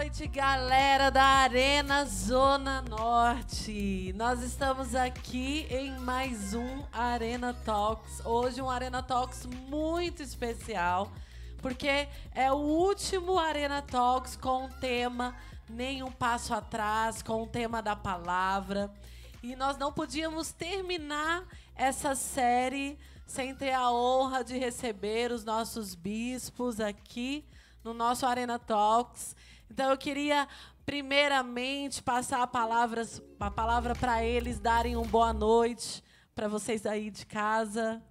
noite, galera da Arena Zona Norte. Nós estamos aqui em mais um Arena Talks. Hoje um Arena Talks muito especial, porque é o último Arena Talks com o tema Nenhum Passo Atrás, com o tema da palavra. E nós não podíamos terminar essa série sem ter a honra de receber os nossos bispos aqui no nosso Arena Talks. Então eu queria primeiramente passar a, palavras, a palavra para eles darem uma boa noite para vocês aí de casa.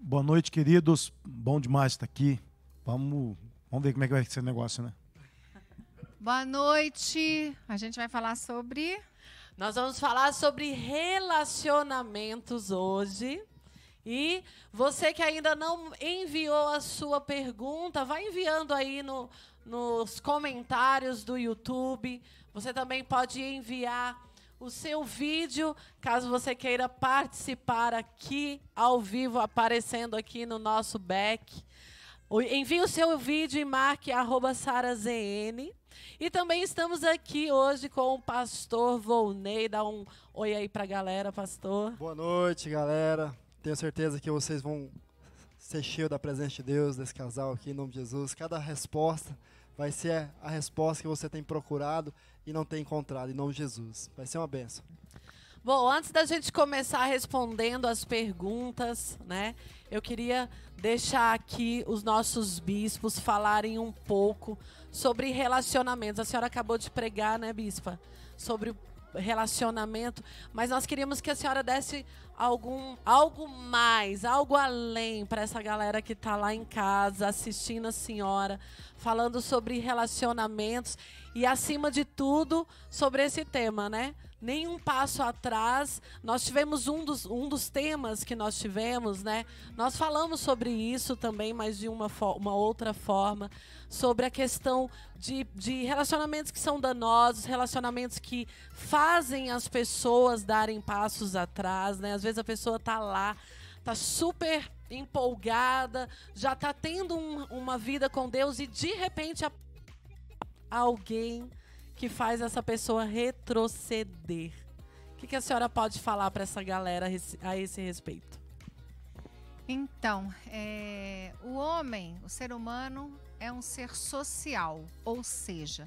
Boa noite, queridos. Bom demais estar aqui. Vamos, vamos ver como é que vai ser o negócio, né? Boa noite. A gente vai falar sobre. Nós vamos falar sobre relacionamentos hoje. E você que ainda não enviou a sua pergunta, vai enviando aí no, nos comentários do YouTube. Você também pode enviar o seu vídeo, caso você queira participar aqui ao vivo, aparecendo aqui no nosso back. Envie o seu vídeo e marque sarazn. E também estamos aqui hoje com o pastor Volney. Dá um oi aí para a galera, pastor. Boa noite, galera. Tenho certeza que vocês vão ser cheios da presença de Deus, desse casal aqui, em nome de Jesus. Cada resposta vai ser a resposta que você tem procurado e não tem encontrado, em nome de Jesus. Vai ser uma benção. Bom, antes da gente começar respondendo as perguntas, né? Eu queria deixar aqui os nossos bispos falarem um pouco sobre relacionamentos. A senhora acabou de pregar, né, bispa? Sobre relacionamento, mas nós queríamos que a senhora desse algum algo mais, algo além para essa galera que está lá em casa assistindo a senhora, falando sobre relacionamentos e acima de tudo sobre esse tema, né? Nenhum passo atrás. Nós tivemos um dos, um dos temas que nós tivemos, né? Nós falamos sobre isso também, mas de uma, uma outra forma, sobre a questão de, de relacionamentos que são danosos, relacionamentos que fazem as pessoas darem passos atrás, né? Às vezes a pessoa tá lá, tá super empolgada, já tá tendo um, uma vida com Deus e de repente a, alguém que faz essa pessoa retroceder. O que, que a senhora pode falar para essa galera a esse respeito? Então, é, o homem, o ser humano, é um ser social, ou seja,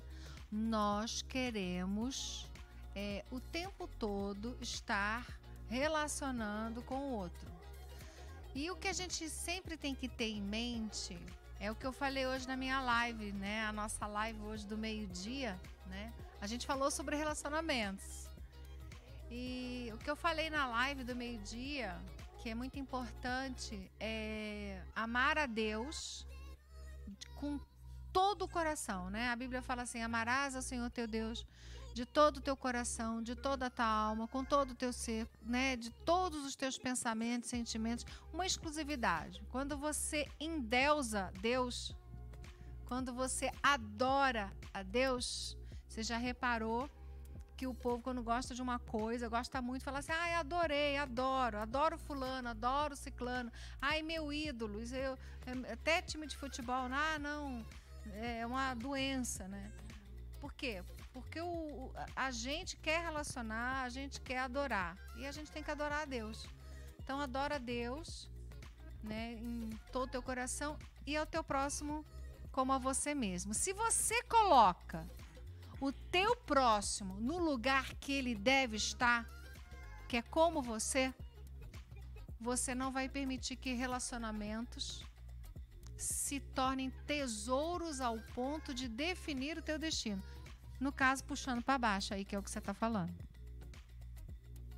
nós queremos é, o tempo todo estar relacionando com o outro. E o que a gente sempre tem que ter em mente é o que eu falei hoje na minha live, né? A nossa live hoje do meio-dia né? A gente falou sobre relacionamentos. E o que eu falei na live do meio-dia, que é muito importante, é amar a Deus com todo o coração, né? A Bíblia fala assim: amarás ao Senhor teu Deus de todo o teu coração, de toda a tua alma, com todo o teu ser, né? De todos os teus pensamentos, sentimentos, uma exclusividade. Quando você endeusa Deus, quando você adora a Deus, você já reparou que o povo, quando gosta de uma coisa, gosta muito, fala assim: ai, adorei, adoro, adoro fulano, adoro ciclano, ai, meu ídolo, isso eu, é, até time de futebol, ah, não, é uma doença, né? Por quê? Porque o, a gente quer relacionar, a gente quer adorar. E a gente tem que adorar a Deus. Então adora a Deus, né, em todo o teu coração e ao teu próximo como a você mesmo. Se você coloca o teu próximo no lugar que ele deve estar, que é como você, você não vai permitir que relacionamentos se tornem tesouros ao ponto de definir o teu destino. No caso, puxando para baixo aí, que é o que você está falando.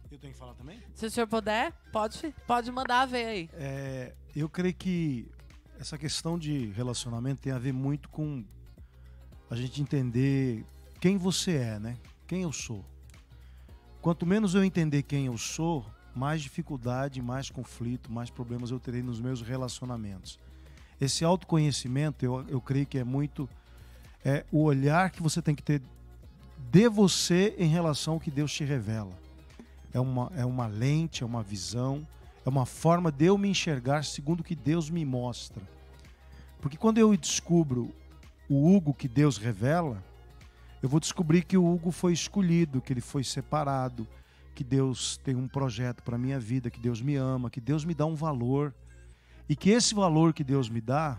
Eu tenho que falar também? Se o senhor puder, pode, pode mandar ver aí. É, eu creio que essa questão de relacionamento tem a ver muito com a gente entender quem você é, né? Quem eu sou. Quanto menos eu entender quem eu sou, mais dificuldade, mais conflito, mais problemas eu terei nos meus relacionamentos. Esse autoconhecimento, eu, eu creio que é muito é o olhar que você tem que ter de você em relação ao que Deus te revela. É uma, é uma lente, é uma visão, é uma forma de eu me enxergar segundo o que Deus me mostra. Porque quando eu descubro o Hugo que Deus revela, eu vou descobrir que o Hugo foi escolhido, que ele foi separado, que Deus tem um projeto para minha vida, que Deus me ama, que Deus me dá um valor e que esse valor que Deus me dá,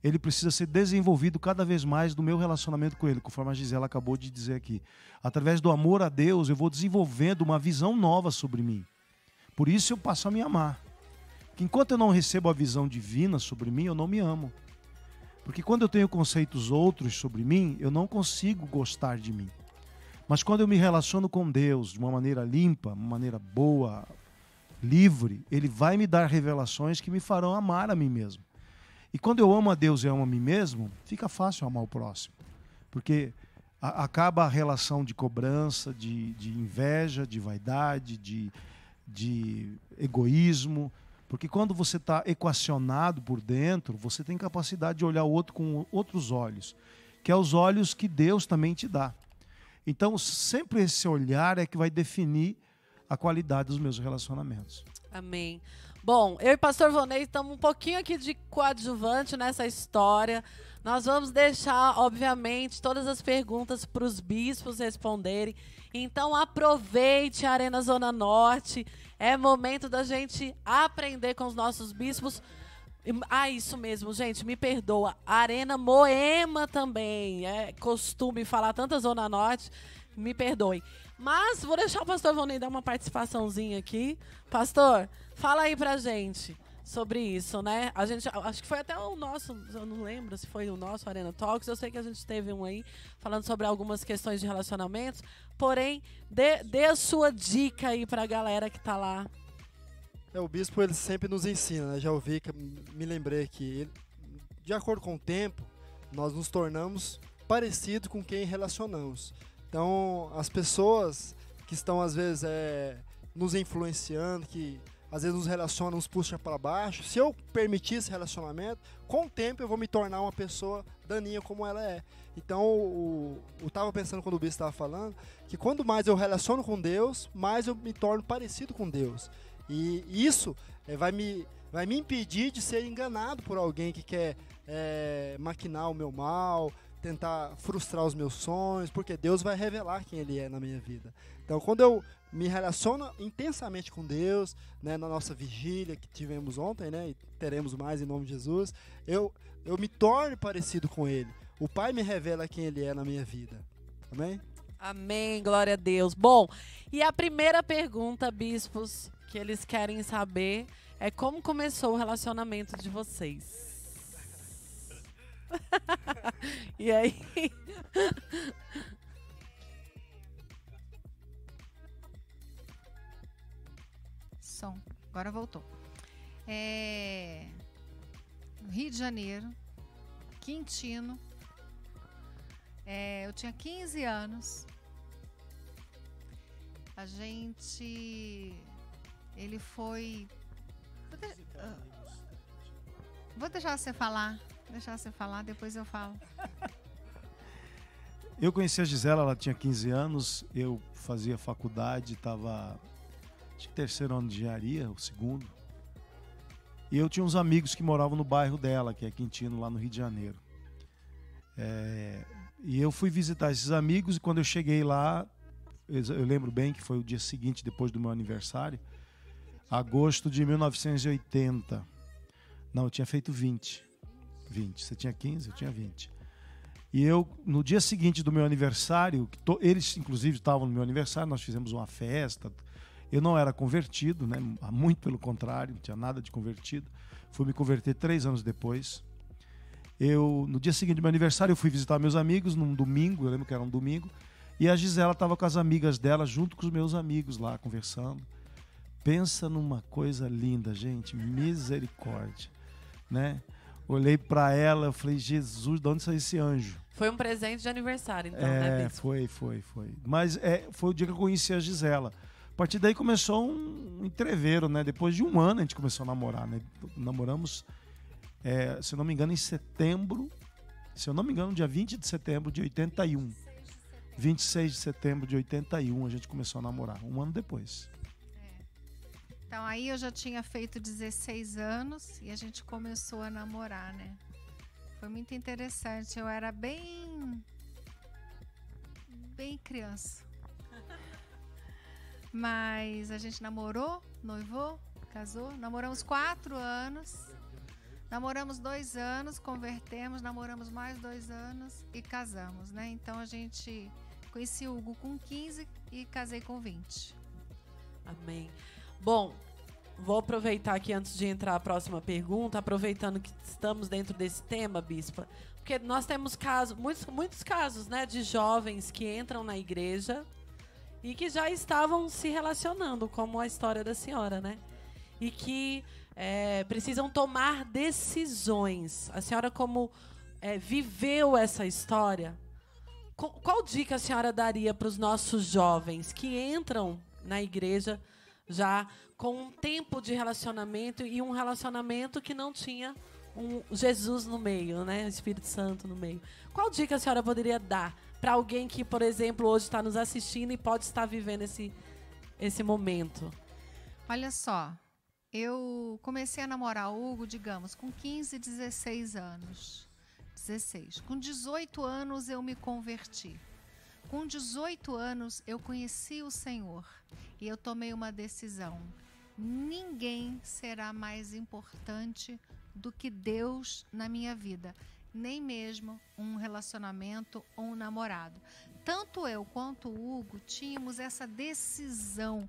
ele precisa ser desenvolvido cada vez mais no meu relacionamento com ele, conforme a Gisela acabou de dizer aqui. Através do amor a Deus, eu vou desenvolvendo uma visão nova sobre mim. Por isso eu passo a me amar. Que enquanto eu não recebo a visão divina sobre mim, eu não me amo. Porque quando eu tenho conceitos outros sobre mim, eu não consigo gostar de mim. Mas quando eu me relaciono com Deus de uma maneira limpa, uma maneira boa, livre, Ele vai me dar revelações que me farão amar a mim mesmo. E quando eu amo a Deus e amo a mim mesmo, fica fácil amar o próximo. Porque a, acaba a relação de cobrança, de, de inveja, de vaidade, de, de egoísmo, porque quando você está equacionado por dentro, você tem capacidade de olhar o outro com outros olhos, que é os olhos que Deus também te dá. Então, sempre esse olhar é que vai definir a qualidade dos meus relacionamentos. Amém. Bom, eu e pastor Vonei estamos um pouquinho aqui de coadjuvante nessa história. Nós vamos deixar, obviamente, todas as perguntas para os bispos responderem. Então aproveite a Arena Zona Norte. É momento da gente aprender com os nossos bispos. Ah, isso mesmo, gente, me perdoa. Arena Moema também. É costume falar tanta Zona Norte. Me perdoe. Mas vou deixar o pastor Vonei dar uma participaçãozinha aqui. Pastor, fala aí pra gente sobre isso, né? A gente, acho que foi até o nosso, eu não lembro se foi o nosso Arena Talks, eu sei que a gente teve um aí falando sobre algumas questões de relacionamentos, porém, dê, dê a sua dica aí pra galera que tá lá. É, o bispo ele sempre nos ensina, né? Já ouvi, me lembrei que ele, de acordo com o tempo, nós nos tornamos parecidos com quem relacionamos. Então, as pessoas que estão às vezes é, nos influenciando, que às vezes nos relaciona, nos puxa para baixo. Se eu permitir esse relacionamento, com o tempo eu vou me tornar uma pessoa daninha como ela é. Então, o, eu estava pensando quando o Bispo estava falando, que quanto mais eu relaciono com Deus, mais eu me torno parecido com Deus. E isso é, vai, me, vai me impedir de ser enganado por alguém que quer é, maquinar o meu mal, tentar frustrar os meus sonhos, porque Deus vai revelar quem Ele é na minha vida. Então, quando eu me relaciono intensamente com Deus, né, na nossa vigília que tivemos ontem, né, e teremos mais em nome de Jesus, eu, eu me torno parecido com Ele. O Pai me revela quem Ele é na minha vida. Amém? Amém, glória a Deus. Bom, e a primeira pergunta, bispos, que eles querem saber é como começou o relacionamento de vocês. e aí? som. Agora voltou. É... Rio de Janeiro, Quintino. É, eu tinha 15 anos. A gente. Ele foi. Vou, de... Vou deixar você falar. Deixar você falar, depois eu falo. Eu conheci a Gisela, ela tinha 15 anos, eu fazia faculdade, estava acho que terceiro ano de engenharia, o segundo. E eu tinha uns amigos que moravam no bairro dela, que é Quintino, lá no Rio de Janeiro. É, e eu fui visitar esses amigos e quando eu cheguei lá, eu lembro bem que foi o dia seguinte, depois do meu aniversário, agosto de 1980. Não, eu tinha feito 20. 20. Você tinha 15, eu tinha 20. E eu, no dia seguinte do meu aniversário, eles inclusive estavam no meu aniversário, nós fizemos uma festa, eu não era convertido, né? muito pelo contrário, não tinha nada de convertido. Fui me converter três anos depois. Eu, no dia seguinte do meu aniversário, eu fui visitar meus amigos num domingo, eu lembro que era um domingo, e a Gisela estava com as amigas dela, junto com os meus amigos lá, conversando. Pensa numa coisa linda, gente, misericórdia, né? Olhei para ela, eu falei, Jesus, de onde saiu esse anjo? Foi um presente de aniversário, então, é, né, Foi, foi, foi. Mas é, foi o dia que eu conheci a Gisela. A partir daí começou um entreveiro, né? Depois de um ano a gente começou a namorar, né? Namoramos, é, se eu não me engano, em setembro. Se eu não me engano, dia 20 de setembro de 81. 26 de setembro de 81 a gente começou a namorar, um ano depois. É. Então aí eu já tinha feito 16 anos e a gente começou a namorar, né? foi muito interessante. Eu era bem. bem criança. Mas a gente namorou, noivou, casou. Namoramos quatro anos. Namoramos dois anos, convertemos, namoramos mais dois anos e casamos, né? Então a gente conheci o Hugo com 15 e casei com 20. Amém. Bom, vou aproveitar aqui antes de entrar a próxima pergunta, aproveitando que estamos dentro desse tema, Bispa, porque nós temos casos, muitos, muitos casos, né, de jovens que entram na igreja e que já estavam se relacionando, como a história da senhora, né? E que é, precisam tomar decisões. A senhora, como é, viveu essa história, qual, qual dica a senhora daria para os nossos jovens que entram na igreja já com um tempo de relacionamento e um relacionamento que não tinha um Jesus no meio, né? O Espírito Santo no meio. Qual dica a senhora poderia dar para alguém que, por exemplo, hoje está nos assistindo e pode estar vivendo esse, esse momento? Olha só, eu comecei a namorar o Hugo, digamos, com 15, 16 anos. 16. Com 18 anos eu me converti. Com 18 anos eu conheci o Senhor e eu tomei uma decisão. Ninguém será mais importante do que Deus na minha vida, nem mesmo um relacionamento ou um namorado. Tanto eu quanto o Hugo tínhamos essa decisão.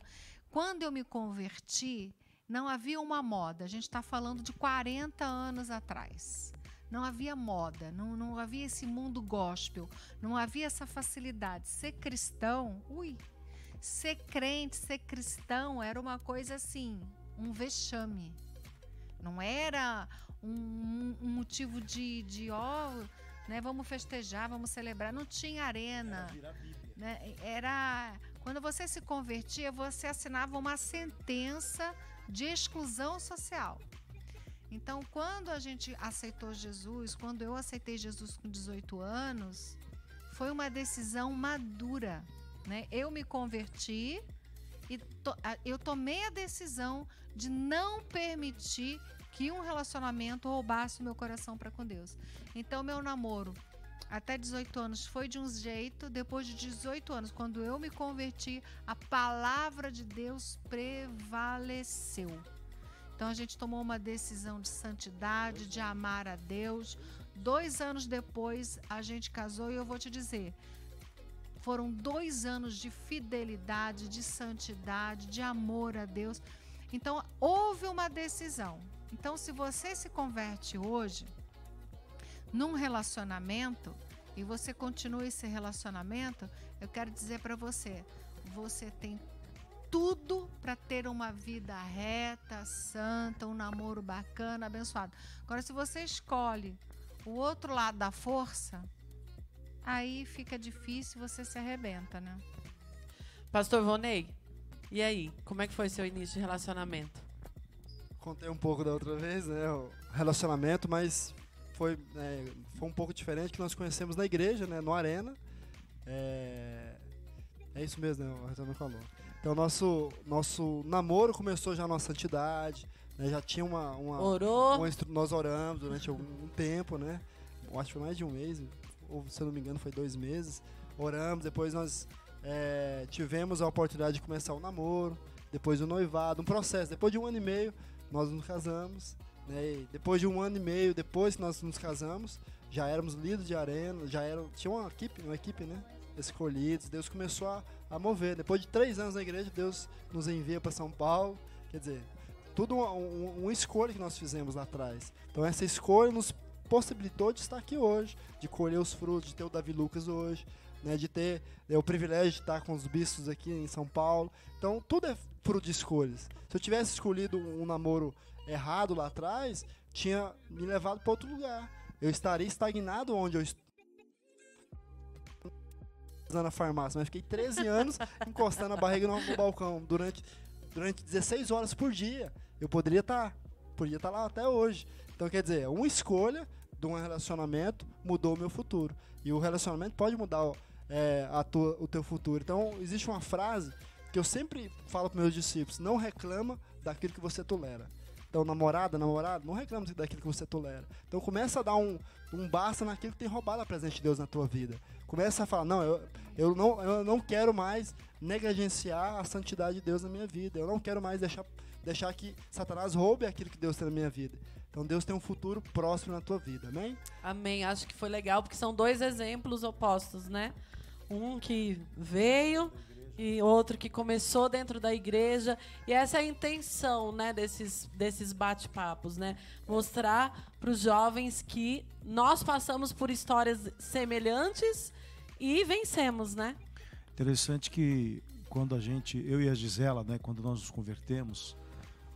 Quando eu me converti, não havia uma moda. A gente está falando de 40 anos atrás. Não havia moda, não, não havia esse mundo gospel, não havia essa facilidade. Ser cristão, ui, ser crente, ser cristão era uma coisa assim, um vexame. Não era um, um motivo de, de ó, né, vamos festejar, vamos celebrar. Não tinha arena. Era, né? era quando você se convertia, você assinava uma sentença de exclusão social. Então, quando a gente aceitou Jesus, quando eu aceitei Jesus com 18 anos, foi uma decisão madura. Né? Eu me converti e to, eu tomei a decisão de não permitir que um relacionamento roubasse o meu coração para com Deus. Então, meu namoro até 18 anos foi de um jeito, depois de 18 anos, quando eu me converti, a palavra de Deus prevaleceu. Então a gente tomou uma decisão de santidade, de amar a Deus. Dois anos depois a gente casou e eu vou te dizer, foram dois anos de fidelidade, de santidade, de amor a Deus. Então houve uma decisão. Então se você se converte hoje, num relacionamento e você continua esse relacionamento, eu quero dizer para você, você tem tudo para ter uma vida reta, santa, um namoro bacana, abençoado. Agora, se você escolhe o outro lado da força, aí fica difícil, você se arrebenta, né? Pastor Vonei, e aí, como é que foi seu início de relacionamento? Contei um pouco da outra vez, né, o relacionamento, mas foi, é, foi um pouco diferente que nós conhecemos na igreja, né, no Arena. É, é isso mesmo, né, o Retorno falou. Então, nosso, nosso namoro começou já na santidade, né, já tinha uma... uma Orou? Uma, nós oramos durante algum tempo, né, eu acho que foi mais de um mês, ou se eu não me engano foi dois meses. Oramos, depois nós é, tivemos a oportunidade de começar o namoro, depois o noivado, um processo. Depois de um ano e meio, nós nos casamos. Né? depois de um ano e meio, depois que nós nos casamos, já éramos líderes de arena, já era, tinha uma equipe, uma equipe, né? Escolhidos. Deus começou a, a mover. Depois de três anos na igreja, Deus nos envia para São Paulo. Quer dizer, tudo uma, uma escolha que nós fizemos lá atrás. Então essa escolha nos possibilitou de estar aqui hoje, de colher os frutos, de ter o Davi Lucas hoje, né, de ter né, o privilégio de estar com os bispos aqui em São Paulo. Então tudo é fruto de escolhas. Se eu tivesse escolhido um namoro errado lá atrás, tinha me levado para outro lugar. Eu estaria estagnado onde eu estou na farmácia, mas fiquei 13 anos encostando a barriga no, balcão durante, durante 16 horas por dia. Eu poderia estar, tá, poderia estar tá lá até hoje. Então, quer dizer, uma escolha de um relacionamento mudou o meu futuro. E o relacionamento pode mudar é, a tua, o teu futuro. Então, existe uma frase que eu sempre falo para meus discípulos: não reclama daquilo que você tolera. Então, namorada, namorado, não reclame daquilo que você tolera. Então, começa a dar um, um basta naquilo que tem roubado a presença de Deus na tua vida. Começa a falar, não, eu, eu, não, eu não quero mais negligenciar a santidade de Deus na minha vida. Eu não quero mais deixar, deixar que Satanás roube aquilo que Deus tem na minha vida. Então Deus tem um futuro próximo na tua vida, amém? Amém. Acho que foi legal porque são dois exemplos opostos, né? Um que veio e outro que começou dentro da igreja. E essa é a intenção, né, desses, desses bate-papos, né? Mostrar para os jovens que nós passamos por histórias semelhantes e vencemos, né? Interessante que quando a gente, eu e a Gisela, né, quando nós nos convertemos,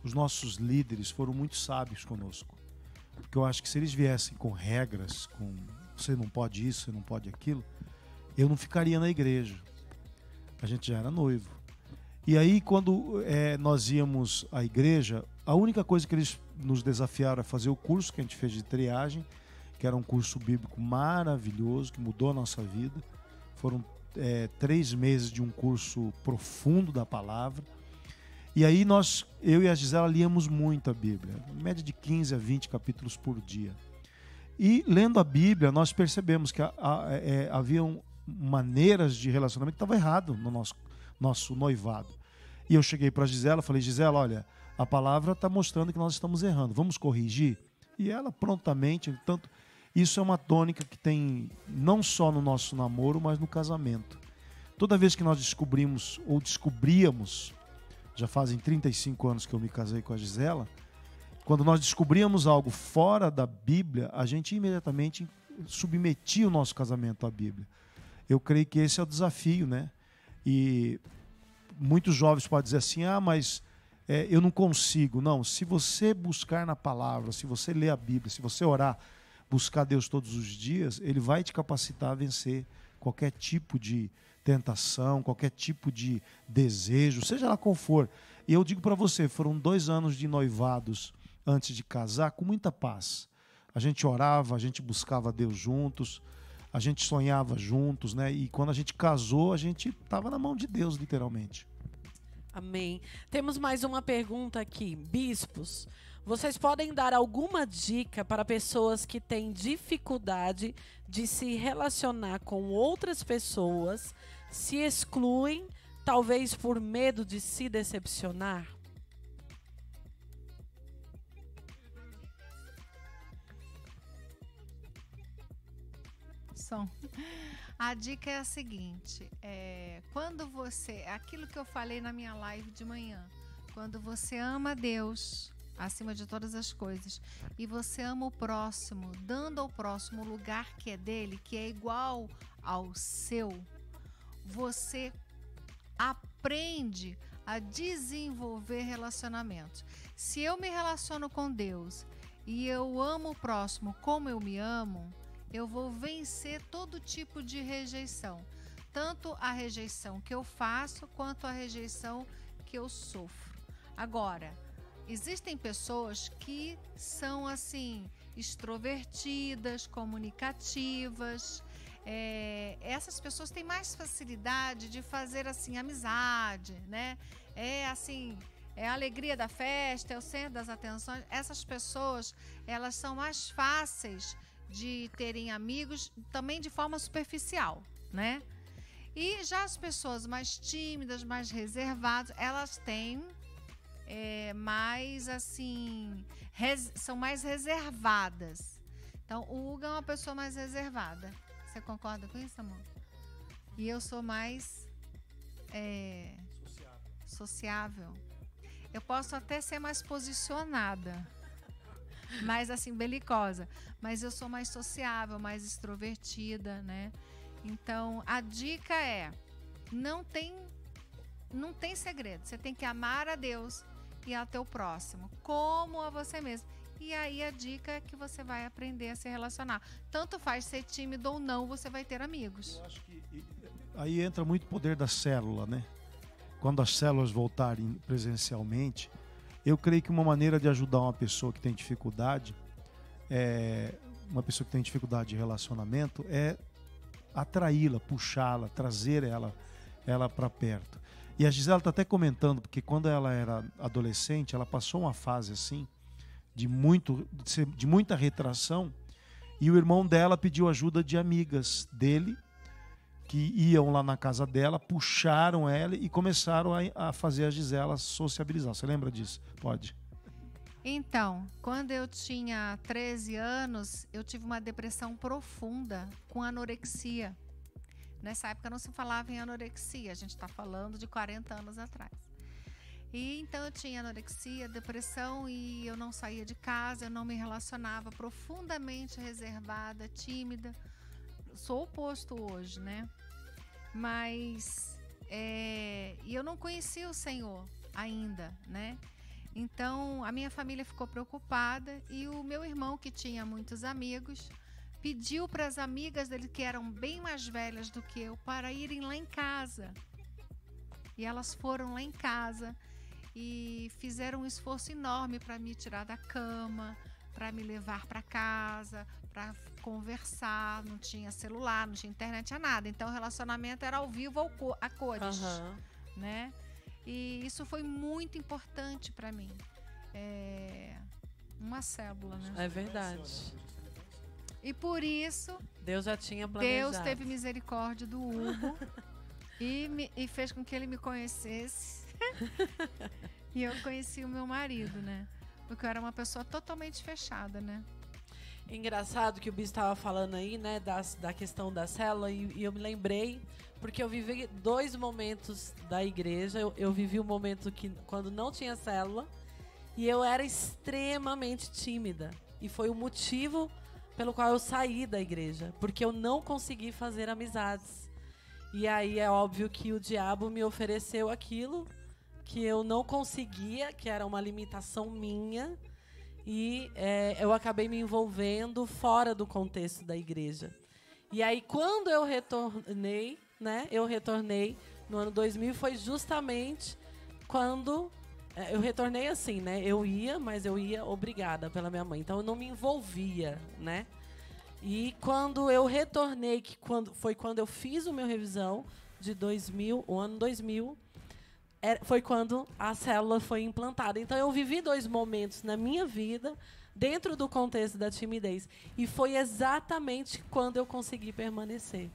os nossos líderes foram muito sábios conosco. Porque eu acho que se eles viessem com regras, com você não pode isso, você não pode aquilo, eu não ficaria na igreja. A gente já era noivo. E aí, quando é, nós íamos à igreja, a única coisa que eles nos desafiaram a fazer o curso que a gente fez de triagem, que era um curso bíblico maravilhoso, que mudou a nossa vida. Foram é, três meses de um curso profundo da palavra. E aí nós, eu e a Gisela, líamos muito a Bíblia, média de 15 a 20 capítulos por dia. E lendo a Bíblia, nós percebemos que a, a, é, haviam maneiras de relacionamento que estavam errado no nosso, nosso noivado. E eu cheguei para a Gisela, falei, Gisela, olha, a palavra está mostrando que nós estamos errando, vamos corrigir? E ela prontamente, tanto isso é uma tônica que tem não só no nosso namoro, mas no casamento. Toda vez que nós descobrimos ou descobríamos, já fazem 35 anos que eu me casei com a Gisela, quando nós descobríamos algo fora da Bíblia, a gente imediatamente submetia o nosso casamento à Bíblia. Eu creio que esse é o desafio, né? E muitos jovens podem dizer assim: ah, mas é, eu não consigo. Não, se você buscar na palavra, se você ler a Bíblia, se você orar, buscar Deus todos os dias, Ele vai te capacitar a vencer qualquer tipo de tentação, qualquer tipo de desejo, seja lá qual for. E eu digo para você: foram dois anos de noivados antes de casar com muita paz. A gente orava, a gente buscava Deus juntos a gente sonhava juntos, né? E quando a gente casou, a gente estava na mão de Deus, literalmente. Amém. Temos mais uma pergunta aqui. Bispos, vocês podem dar alguma dica para pessoas que têm dificuldade de se relacionar com outras pessoas, se excluem, talvez por medo de se decepcionar? A dica é a seguinte: é, quando você. Aquilo que eu falei na minha live de manhã. Quando você ama Deus acima de todas as coisas e você ama o próximo, dando ao próximo o lugar que é dele, que é igual ao seu, você aprende a desenvolver relacionamentos. Se eu me relaciono com Deus e eu amo o próximo como eu me amo, eu vou vencer todo tipo de rejeição, tanto a rejeição que eu faço quanto a rejeição que eu sofro. Agora, existem pessoas que são assim extrovertidas, comunicativas. É, essas pessoas têm mais facilidade de fazer assim amizade, né? É assim é a alegria da festa, é o centro das atenções. Essas pessoas, elas são mais fáceis de terem amigos também de forma superficial, né? E já as pessoas mais tímidas, mais reservadas, elas têm é, mais assim, res, são mais reservadas. Então, o Hugo é uma pessoa mais reservada. Você concorda com isso, amor? E eu sou mais é, sociável. sociável. Eu posso até ser mais posicionada mais assim, belicosa. Mas eu sou mais sociável, mais extrovertida, né? Então, a dica é: não tem não tem segredo. Você tem que amar a Deus e ao teu próximo, como a você mesmo. E aí a dica é que você vai aprender a se relacionar. Tanto faz ser tímido ou não, você vai ter amigos. Eu acho que aí entra muito o poder da célula, né? Quando as células voltarem presencialmente, eu creio que uma maneira de ajudar uma pessoa que tem dificuldade, é, uma pessoa que tem dificuldade de relacionamento, é atraí-la, puxá-la, trazer ela, ela para perto. E a Gisela está até comentando, porque quando ela era adolescente, ela passou uma fase assim, de, muito, de, muita retração. E o irmão dela pediu ajuda de amigas dele, que iam lá na casa dela, puxaram ela e começaram a, a fazer a Gisela sociabilizar. Você lembra disso? Pode. Então, quando eu tinha 13 anos, eu tive uma depressão profunda com anorexia. Nessa época não se falava em anorexia, a gente está falando de 40 anos atrás. E então eu tinha anorexia, depressão e eu não saía de casa, eu não me relacionava, profundamente reservada, tímida. Sou oposto hoje, né? Mas é, e eu não conhecia o Senhor ainda, né? Então a minha família ficou preocupada e o meu irmão, que tinha muitos amigos, pediu para as amigas dele, que eram bem mais velhas do que eu, para irem lá em casa. E elas foram lá em casa e fizeram um esforço enorme para me tirar da cama, para me levar para casa, para conversar. Não tinha celular, não tinha internet, tinha nada. Então o relacionamento era ao vivo a cores, uhum. né? E isso foi muito importante para mim. É uma célula, né? É verdade. E por isso Deus já tinha planejado. Deus teve misericórdia do Hugo e, me, e fez com que ele me conhecesse. e eu conheci o meu marido, né? Porque eu era uma pessoa totalmente fechada, né? Engraçado que o Bis estava falando aí, né, da, da questão da célula, e, e, eu me lembrei, porque eu vivi dois momentos da igreja. Eu, eu vivi um momento que quando não tinha célula, e eu era extremamente tímida. E foi o motivo pelo qual eu saí da igreja, porque eu não consegui fazer amizades. E aí é óbvio que o diabo me ofereceu aquilo que eu não conseguia, que era uma limitação minha e é, eu acabei me envolvendo fora do contexto da igreja. E aí, quando eu retornei, né? Eu retornei no ano 2000, foi justamente quando é, eu retornei assim, né? Eu ia, mas eu ia obrigada pela minha mãe. Então eu não me envolvia, né? E quando eu retornei, que quando, foi quando eu fiz o meu revisão de 2000, o ano 2000, foi quando a célula foi implantada. Então eu vivi dois momentos na minha vida dentro do contexto da timidez e foi exatamente quando eu consegui permanecer.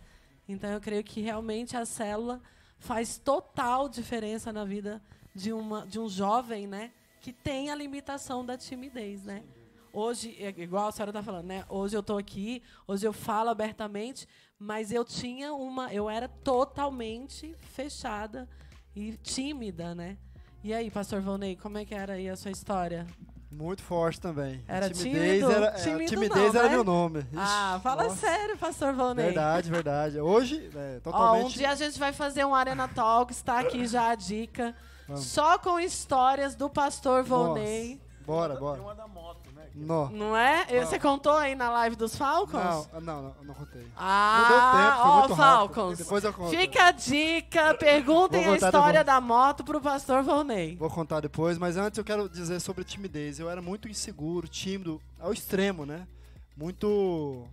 Então eu creio que realmente a célula faz total diferença na vida de uma de um jovem, né, que tem a limitação da timidez, né? Hoje, é igual a senhora está falando, né? Hoje eu estou aqui, hoje eu falo abertamente, mas eu tinha uma, eu era totalmente fechada e tímida, né? E aí, pastor Volney, como é que era aí a sua história? Muito forte também. Era timidez tímido? Era, tímido timidez não, era né? meu nome. Ixi, ah, fala nossa. sério, pastor Volney. Verdade, verdade. Hoje, é, totalmente... Ó, um dia a gente vai fazer um Arena Talks, está aqui já a dica. Vamos. Só com histórias do pastor Volney. Bora, bora. Tem uma da moto, né? Não. Não é? Não. Você contou aí na live dos Falcons? Não, não, não, não contei. Ah, não deu tempo, rápido. Falcons. Depois eu conto. Fica a dica, perguntem a história depois. da moto pro pastor Volney. Vou contar depois, mas antes eu quero dizer sobre timidez. Eu era muito inseguro, tímido, ao extremo, né? Muito,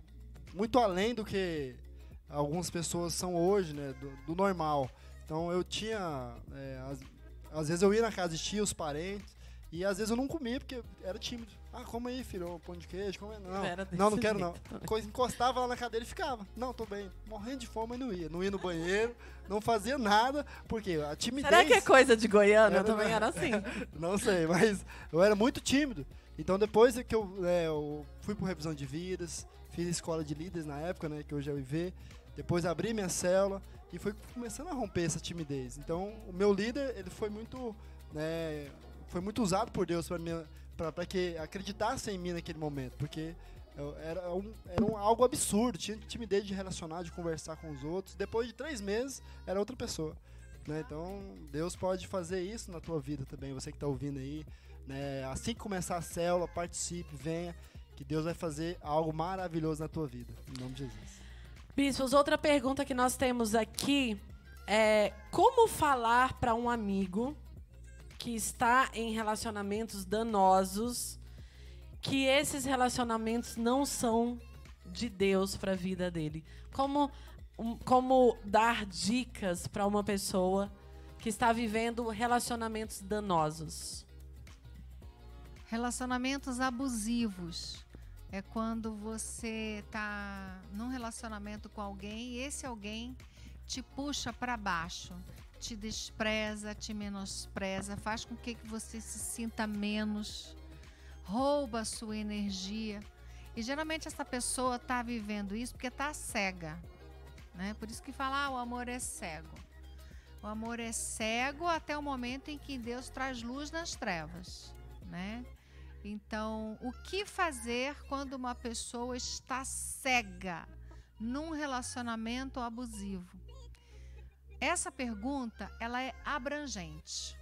muito além do que algumas pessoas são hoje, né? Do, do normal. Então eu tinha, é, às, às vezes eu ia na casa de tios, parentes, e às vezes eu não comia porque era tímido. Ah, como aí, filho, um pão de queijo, como Não, Era desse não, não quero não. Coisa, encostava lá na cadeira e ficava. Não, tô bem. Morrendo de fome, mas não ia. Não ia no banheiro, não fazia nada, porque a timidez... Será que é coisa de Goiânia? Eu também era assim. Não sei, mas eu era muito tímido. Então depois que eu, é, eu fui por revisão de vidas, fiz escola de líderes na época, né, que hoje é o IV. Depois abri minha célula e fui começando a romper essa timidez. Então o meu líder, ele foi muito, né, foi muito usado por Deus para que acreditasse em mim naquele momento, porque era, um, era um, algo absurdo, tinha timidez de relacionar, de conversar com os outros. Depois de três meses, era outra pessoa. Né? Então, Deus pode fazer isso na tua vida também, você que está ouvindo aí. Né? Assim que começar a célula, participe, venha, que Deus vai fazer algo maravilhoso na tua vida. Em nome de Jesus. Bispos, outra pergunta que nós temos aqui é como falar para um amigo que está em relacionamentos danosos que esses relacionamentos não são de Deus para a vida dele? Como como dar dicas para uma pessoa que está vivendo relacionamentos danosos? Relacionamentos abusivos é quando você tá num relacionamento com alguém e esse alguém te puxa para baixo, te despreza, te menospreza, faz com que você se sinta menos, rouba a sua energia. E geralmente essa pessoa está vivendo isso porque está cega. Né? Por isso que fala, ah, o amor é cego. O amor é cego até o momento em que Deus traz luz nas trevas. Né? Então, o que fazer quando uma pessoa está cega num relacionamento abusivo? Essa pergunta, ela é abrangente.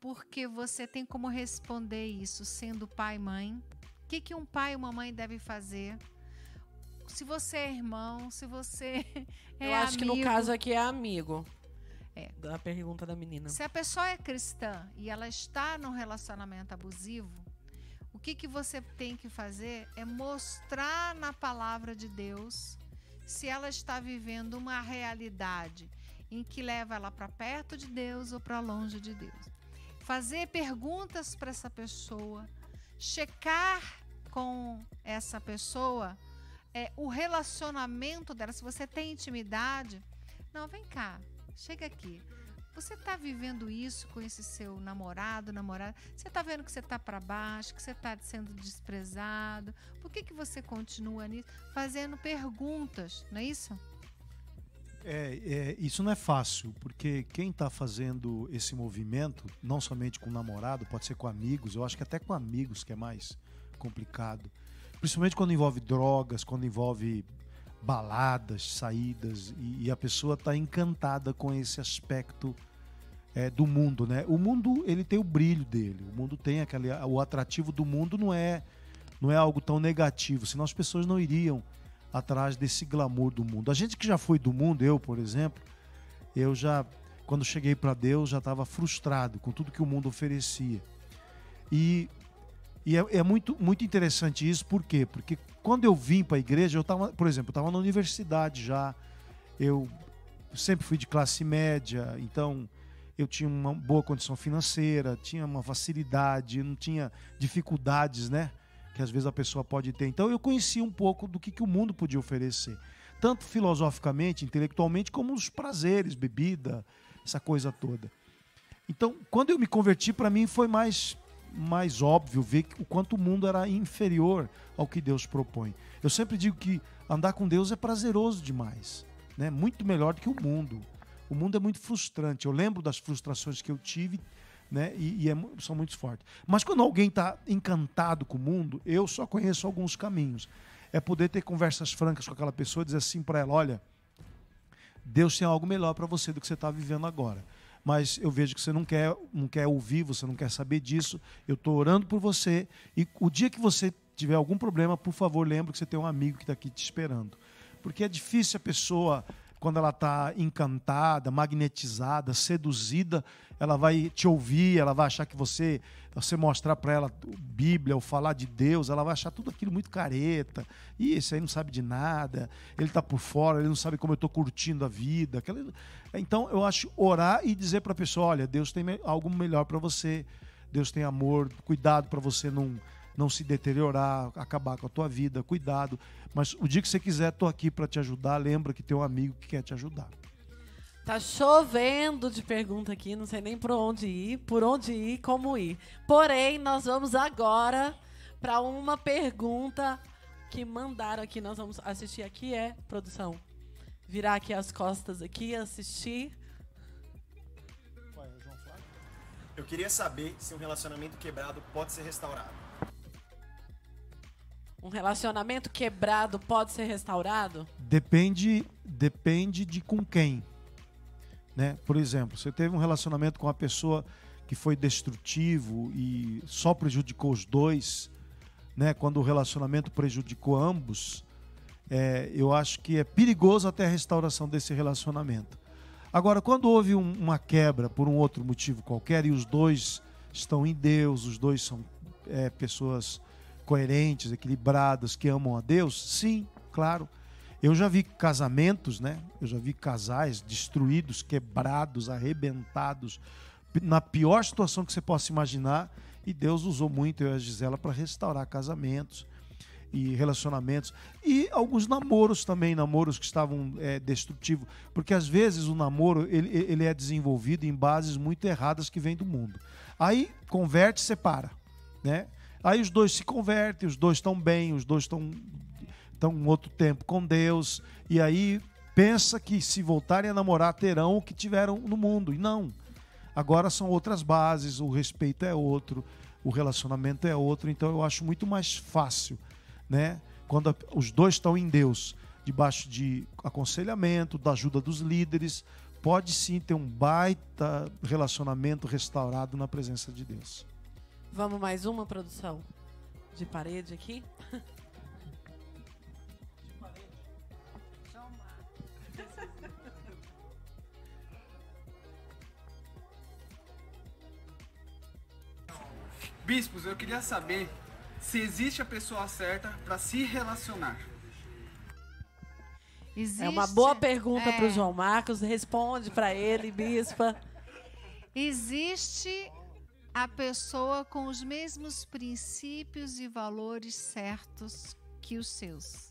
Porque você tem como responder isso sendo pai e mãe. O que, que um pai e uma mãe devem fazer? Se você é irmão, se você é Eu acho amigo, que no caso aqui é amigo. É. Da pergunta da menina. Se a pessoa é cristã e ela está num relacionamento abusivo, o que, que você tem que fazer é mostrar na palavra de Deus se ela está vivendo uma realidade em que leva ela para perto de Deus ou para longe de Deus. Fazer perguntas para essa pessoa, checar com essa pessoa é, o relacionamento dela. Se você tem intimidade, não, vem cá, chega aqui. Você está vivendo isso com esse seu namorado, namorada? Você está vendo que você está para baixo, que você está sendo desprezado? Por que, que você continua nisso? Fazendo perguntas, não é isso? É, é, isso não é fácil, porque quem está fazendo esse movimento, não somente com namorado, pode ser com amigos, eu acho que até com amigos que é mais complicado. Principalmente quando envolve drogas, quando envolve baladas, saídas, e, e a pessoa está encantada com esse aspecto é, do mundo, né? O mundo ele tem o brilho dele, o mundo tem aquele, o atrativo do mundo não é não é algo tão negativo, senão as pessoas não iriam atrás desse glamour do mundo. A gente que já foi do mundo, eu, por exemplo, eu já, quando cheguei para Deus, já estava frustrado com tudo que o mundo oferecia. E, e é, é, muito, muito interessante isso, por quê? Porque quando eu vim para a igreja, eu estava, por exemplo, estava na universidade já, eu sempre fui de classe média, então eu tinha uma boa condição financeira, tinha uma facilidade, não tinha dificuldades, né? Que às vezes a pessoa pode ter. Então eu conheci um pouco do que, que o mundo podia oferecer, tanto filosoficamente, intelectualmente, como os prazeres, bebida, essa coisa toda. Então, quando eu me converti, para mim foi mais mais óbvio ver o quanto o mundo era inferior ao que Deus propõe. Eu sempre digo que andar com Deus é prazeroso demais, né? Muito melhor do que o mundo. O mundo é muito frustrante. Eu lembro das frustrações que eu tive né? E, e é, são muito fortes. Mas quando alguém está encantado com o mundo, eu só conheço alguns caminhos. É poder ter conversas francas com aquela pessoa dizer assim para ela: olha, Deus tem algo melhor para você do que você está vivendo agora. Mas eu vejo que você não quer, não quer ouvir, você não quer saber disso. Eu estou orando por você. E o dia que você tiver algum problema, por favor, lembre que você tem um amigo que está aqui te esperando. Porque é difícil a pessoa quando ela está encantada, magnetizada, seduzida, ela vai te ouvir, ela vai achar que você, você mostrar para ela Bíblia ou falar de Deus, ela vai achar tudo aquilo muito careta. E esse aí não sabe de nada, ele está por fora, ele não sabe como eu estou curtindo a vida. Então eu acho orar e dizer para a pessoa: olha, Deus tem algo melhor para você, Deus tem amor, cuidado para você não não se deteriorar, acabar com a tua vida, cuidado. Mas o dia que você quiser, estou aqui para te ajudar. Lembra que tem um amigo que quer te ajudar. Tá chovendo de pergunta aqui, não sei nem por onde ir, por onde ir, como ir. Porém, nós vamos agora para uma pergunta que mandaram aqui, nós vamos assistir aqui é produção. Virar aqui as costas aqui, assistir. Eu queria saber se um relacionamento quebrado pode ser restaurado. Um relacionamento quebrado pode ser restaurado? Depende, depende de com quem. Né? Por exemplo, você teve um relacionamento com uma pessoa que foi destrutivo e só prejudicou os dois, né? quando o relacionamento prejudicou ambos, é, eu acho que é perigoso até a restauração desse relacionamento. Agora, quando houve um, uma quebra por um outro motivo qualquer e os dois estão em Deus, os dois são é, pessoas coerentes, equilibradas, que amam a Deus? Sim, claro. Eu já vi casamentos, né? Eu já vi casais destruídos, quebrados, arrebentados, na pior situação que você possa imaginar, E Deus usou muito eu e a Gisela para restaurar casamentos e relacionamentos e alguns namoros também, namoros que estavam é, destrutivos, porque às vezes o namoro ele, ele é desenvolvido em bases muito erradas que vêm do mundo. Aí converte, separa, né? Aí os dois se convertem, os dois estão bem, os dois estão estão um outro tempo com Deus e aí pensa que se voltarem a namorar terão o que tiveram no mundo e não. Agora são outras bases, o respeito é outro, o relacionamento é outro, então eu acho muito mais fácil né? Quando os dois estão em Deus, debaixo de aconselhamento, da ajuda dos líderes, pode sim ter um baita relacionamento restaurado na presença de Deus. Vamos mais uma produção de parede aqui? Bispos, eu queria saber se existe a pessoa certa para se relacionar. Existe, é uma boa pergunta é. para o João Marcos. Responde para ele, bispa. Existe a pessoa com os mesmos princípios e valores certos que os seus.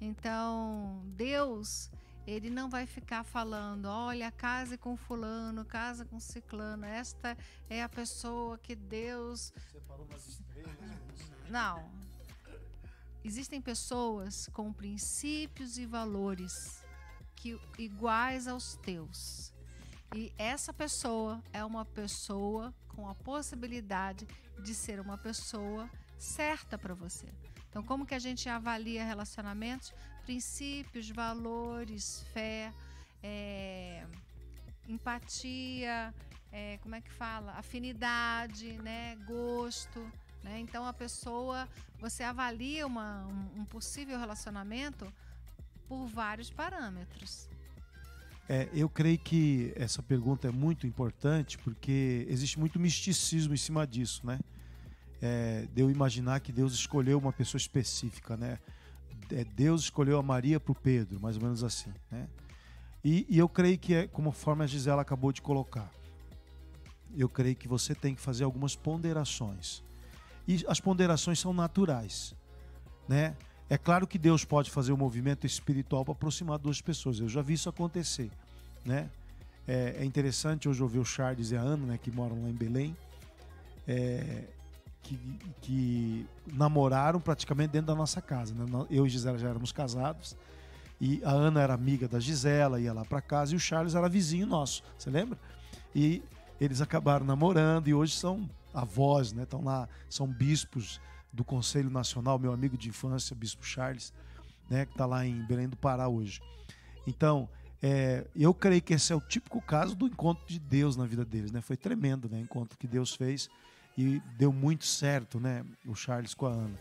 Então, Deus, ele não vai ficar falando, olha, case com fulano, casa com ciclano. Esta é a pessoa que Deus separou umas estrelas. Não. Existem pessoas com princípios e valores que iguais aos teus. E essa pessoa é uma pessoa com a possibilidade de ser uma pessoa certa para você. Então, como que a gente avalia relacionamentos? Princípios, valores, fé, é, empatia, é, como é que fala? Afinidade, né? Gosto. Né? Então a pessoa, você avalia uma, um, um possível relacionamento por vários parâmetros. É, eu creio que essa pergunta é muito importante porque existe muito misticismo em cima disso, né? É, de eu imaginar que Deus escolheu uma pessoa específica, né? É, Deus escolheu a Maria para o Pedro, mais ou menos assim, né? E, e eu creio que é como forma a Gisela acabou de colocar. Eu creio que você tem que fazer algumas ponderações e as ponderações são naturais, né? É claro que Deus pode fazer um movimento espiritual para aproximar duas pessoas. Eu já vi isso acontecer, né? É, é interessante hoje ouvir o Charles e a Ana, né, que moram lá em Belém, é, que, que, namoraram praticamente dentro da nossa casa. Né? Eu e Gisela já éramos casados e a Ana era amiga da Gisela, ia lá para casa e o Charles era vizinho nosso. Você lembra? E eles acabaram namorando e hoje são avós, né? Estão lá, são bispos do Conselho Nacional, meu amigo de infância, Bispo Charles, né? Que está lá em Belém do Pará hoje. Então, é, eu creio que esse é o típico caso do encontro de Deus na vida deles, né? Foi tremendo, né? O encontro que Deus fez e deu muito certo, né? O Charles com a Ana.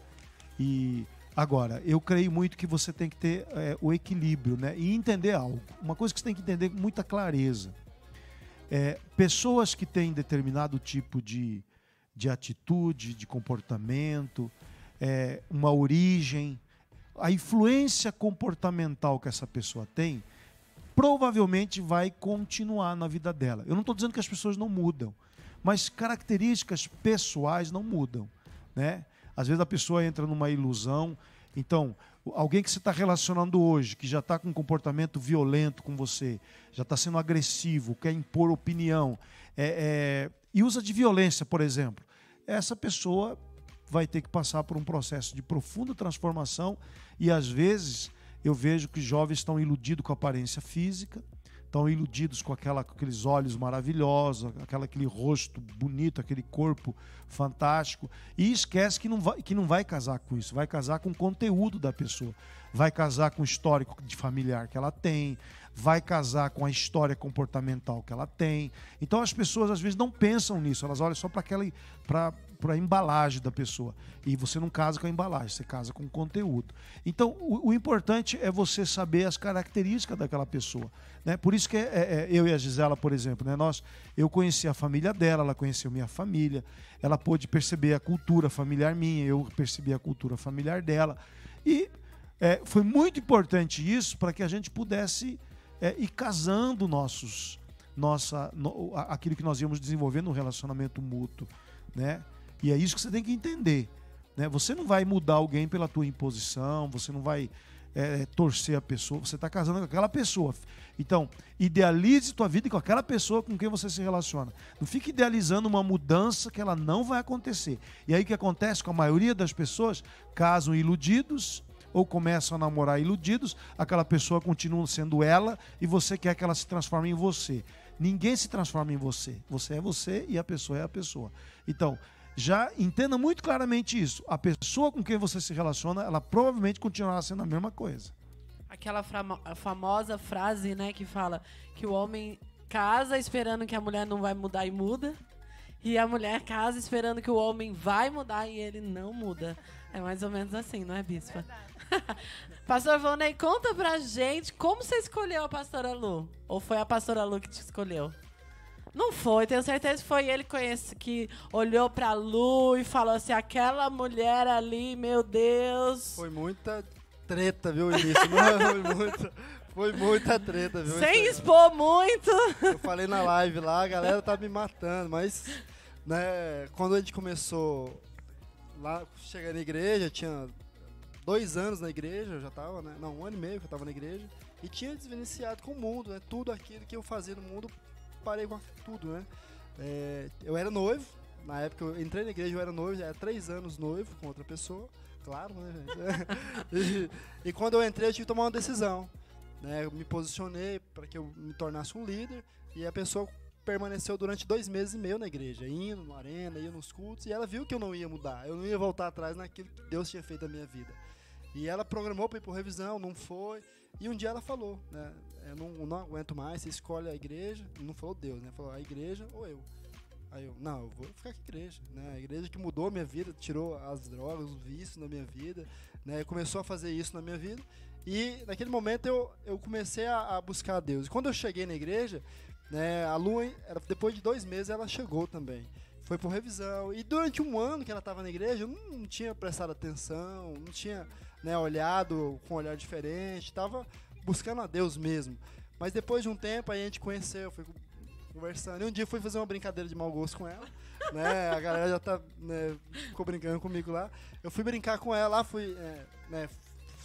E agora, eu creio muito que você tem que ter é, o equilíbrio, né? E entender algo. Uma coisa que você tem que entender com muita clareza. É, pessoas que têm determinado tipo de de atitude, de comportamento, é, uma origem, a influência comportamental que essa pessoa tem, provavelmente vai continuar na vida dela. Eu não estou dizendo que as pessoas não mudam, mas características pessoais não mudam, né? Às vezes a pessoa entra numa ilusão. Então, alguém que você está relacionando hoje, que já está com um comportamento violento com você, já está sendo agressivo, quer impor opinião, é, é, e usa de violência, por exemplo, essa pessoa vai ter que passar por um processo de profunda transformação e às vezes eu vejo que jovens estão iludidos com a aparência física, estão iludidos com, aquela, com aqueles olhos maravilhosos, aquela, aquele rosto bonito, aquele corpo fantástico, e esquece que não, vai, que não vai casar com isso, vai casar com o conteúdo da pessoa, vai casar com o histórico de familiar que ela tem, vai casar com a história comportamental que ela tem. Então as pessoas às vezes não pensam nisso, elas olham só para aquela para para a embalagem da pessoa. E você não casa com a embalagem, você casa com o conteúdo. Então, o, o importante é você saber as características daquela pessoa. Né? Por isso que é, é, é, eu e a Gisela, por exemplo, né? Nós, eu conheci a família dela, ela conheceu minha família, ela pôde perceber a cultura familiar minha, eu percebi a cultura familiar dela. E é, foi muito importante isso para que a gente pudesse é, ir casando nossos, nossa, no, aquilo que nós íamos desenvolvendo no relacionamento mútuo. Né? E é isso que você tem que entender. Né? Você não vai mudar alguém pela tua imposição, você não vai é, torcer a pessoa, você está casando com aquela pessoa. Então, idealize tua vida com aquela pessoa com quem você se relaciona. Não fique idealizando uma mudança que ela não vai acontecer. E aí o que acontece com a maioria das pessoas? Casam iludidos ou começam a namorar iludidos, aquela pessoa continua sendo ela e você quer que ela se transforme em você. Ninguém se transforma em você. Você é você e a pessoa é a pessoa. Então, já entenda muito claramente isso. A pessoa com quem você se relaciona, ela provavelmente continuará sendo a mesma coisa. Aquela famosa frase, né, que fala que o homem casa esperando que a mulher não vai mudar e muda. E a mulher casa esperando que o homem vai mudar e ele não muda. É mais ou menos assim, não é, Bispa? Pastor Vonei, conta pra gente como você escolheu a pastora Lu. Ou foi a pastora Lu que te escolheu? Não foi, tenho certeza que foi ele conhece, que olhou pra Lu e falou assim: aquela mulher ali, meu Deus. Foi muita treta, viu, início? foi, muita, foi muita treta, viu? Sem expor muito. Eu falei na live lá, a galera tá me matando, mas né, quando a gente começou lá, chegar na igreja, tinha dois anos na igreja, eu já tava, né? Não, um ano e meio que eu tava na igreja. E tinha desvenciado com o mundo, né? Tudo aquilo que eu fazia no mundo, parei com tudo, né? É, eu era noivo, na época eu entrei na igreja, eu era noivo, já era três anos noivo com outra pessoa, claro, né, gente? e, e, quando eu entrei, eu tive que tomar uma decisão. Né? Eu me posicionei para que eu me tornasse um líder e a pessoa permaneceu durante dois meses e meio na igreja, indo na arena, indo nos cultos, e ela viu que eu não ia mudar, eu não ia voltar atrás naquilo que Deus tinha feito na minha vida. E ela programou para ir por revisão, não foi. E um dia ela falou, né? Eu não, não aguento mais, você escolhe a igreja. Não falou Deus, né? Falou a igreja ou eu. Aí eu, não, eu vou ficar com a igreja, né? A igreja que mudou a minha vida, tirou as drogas, os vícios da minha vida, né? Começou a fazer isso na minha vida. E naquele momento eu, eu comecei a, a buscar a Deus. E quando eu cheguei na igreja, né, a Lu, depois de dois meses, ela chegou também. Foi por revisão. E durante um ano que ela estava na igreja, eu não, não tinha prestado atenção, não tinha né, olhado com um olhar diferente, estava buscando a Deus mesmo. Mas depois de um tempo, aí a gente conheceu, foi conversando. E um dia fui fazer uma brincadeira de mau gosto com ela. né, a galera já tá, né, ficou brincando comigo lá. Eu fui brincar com ela lá, fui é, né,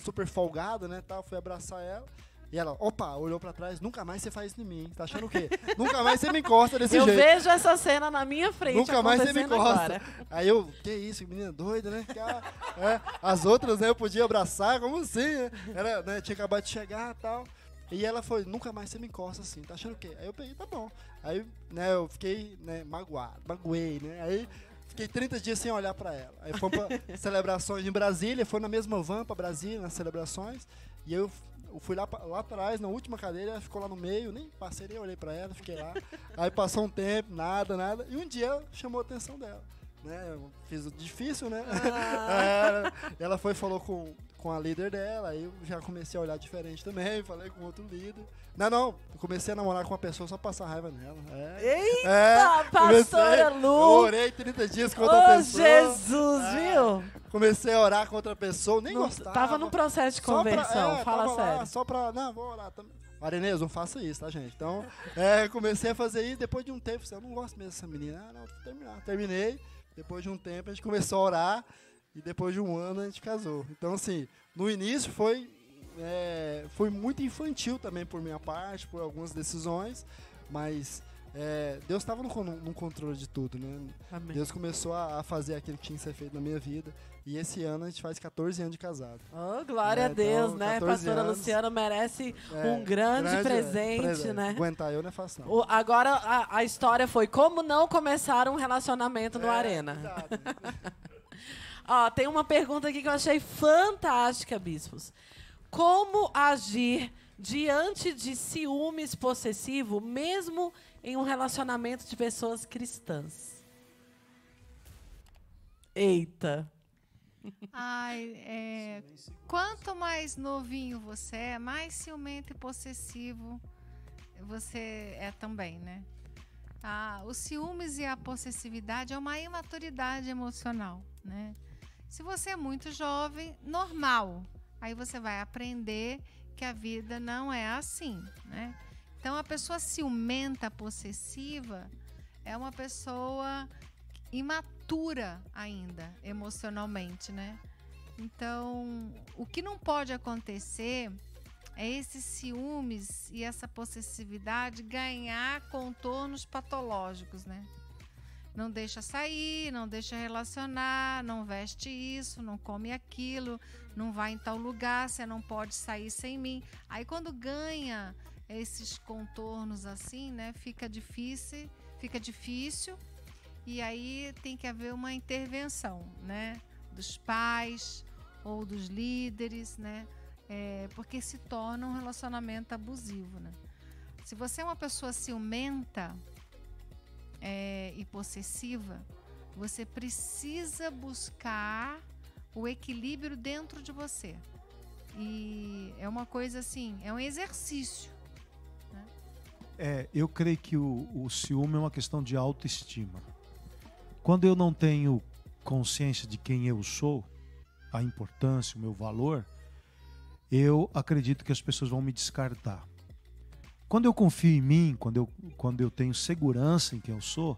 super folgado, né, tal, fui abraçar ela. E ela, opa, olhou pra trás, nunca mais você faz isso em mim. Tá achando o quê? nunca mais você me encosta desse eu jeito. Eu vejo essa cena na minha frente. Nunca mais você me encosta. Agora. Aí eu, que isso, menina doida, né? é, as outras, né, eu podia abraçar, como assim? Né? Era, né, tinha acabado de chegar e tal. E ela foi, nunca mais você me encosta assim, tá achando o quê? Aí eu peguei, tá bom. Aí, né, eu fiquei, né, magoado, magoei, né? Aí fiquei 30 dias sem olhar para ela. Aí fomos pra celebrações em Brasília, foi na mesma van para Brasília, nas celebrações. E eu eu fui lá, lá atrás, na última cadeira, ela ficou lá no meio, nem passei, nem olhei pra ela, fiquei lá. Aí passou um tempo, nada, nada. E um dia chamou a atenção dela. Né? Eu fiz o difícil, né? Ah. é, ela foi falou com, com a líder dela, aí eu já comecei a olhar diferente também, falei com outro líder. Não, não, comecei a namorar com uma pessoa só pra passar raiva nela. É, Eita, é, pastora Lu! Eu orei 30 dias com outra oh, pessoa. Jesus, é, viu? Comecei a orar com outra pessoa, nem não, gostava. Tava no processo de conversão, pra, é, fala sério. Lá, só pra, não, vou orar também. Marinês, não faça isso, tá, gente? Então, é, comecei a fazer isso, depois de um tempo, eu não gosto mesmo dessa menina. Ah, não, terminar. Terminei, depois de um tempo a gente começou a orar, e depois de um ano a gente casou. Então, assim, no início foi é, foi muito infantil também por minha parte, por algumas decisões, mas é, Deus estava no, no, controle de tudo, né? Amém. Deus começou a, a, fazer aquilo que tinha que ser feito na minha vida. E esse ano a gente faz 14 anos de casado. Oh, glória é, a Deus, então, né? Pastora anos, Luciana merece é, um grande, grande presente, presente, né? Aguentar eu não é fácil, não. O, agora a, a, história foi como não começar um relacionamento no é, Arena. Ó, tem uma pergunta aqui que eu achei fantástica, bispos. Como agir diante de ciúmes possessivo, mesmo em um relacionamento de pessoas cristãs? Eita. Ai, é, quanto mais novinho você é, mais ciumento e possessivo você é também, né? Ah, os ciúmes e a possessividade é uma imaturidade emocional, né? Se você é muito jovem, normal, aí você vai aprender que a vida não é assim, né? Então a pessoa ciumenta, possessiva, é uma pessoa imatura ainda emocionalmente, né? Então, o que não pode acontecer é esses ciúmes e essa possessividade ganhar contornos patológicos, né? Não deixa sair, não deixa relacionar, não veste isso, não come aquilo, não vai em tal lugar, você não pode sair sem mim. Aí quando ganha esses contornos assim, né, fica difícil, fica difícil. E aí tem que haver uma intervenção, né, dos pais ou dos líderes, né? é, porque se torna um relacionamento abusivo. Né? Se você é uma pessoa ciumenta é, e possessiva, você precisa buscar o equilíbrio dentro de você. E é uma coisa assim, é um exercício. Né? É, eu creio que o, o ciúme é uma questão de autoestima. Quando eu não tenho consciência de quem eu sou, a importância, o meu valor, eu acredito que as pessoas vão me descartar. Quando eu confio em mim, quando eu, quando eu tenho segurança em quem eu sou,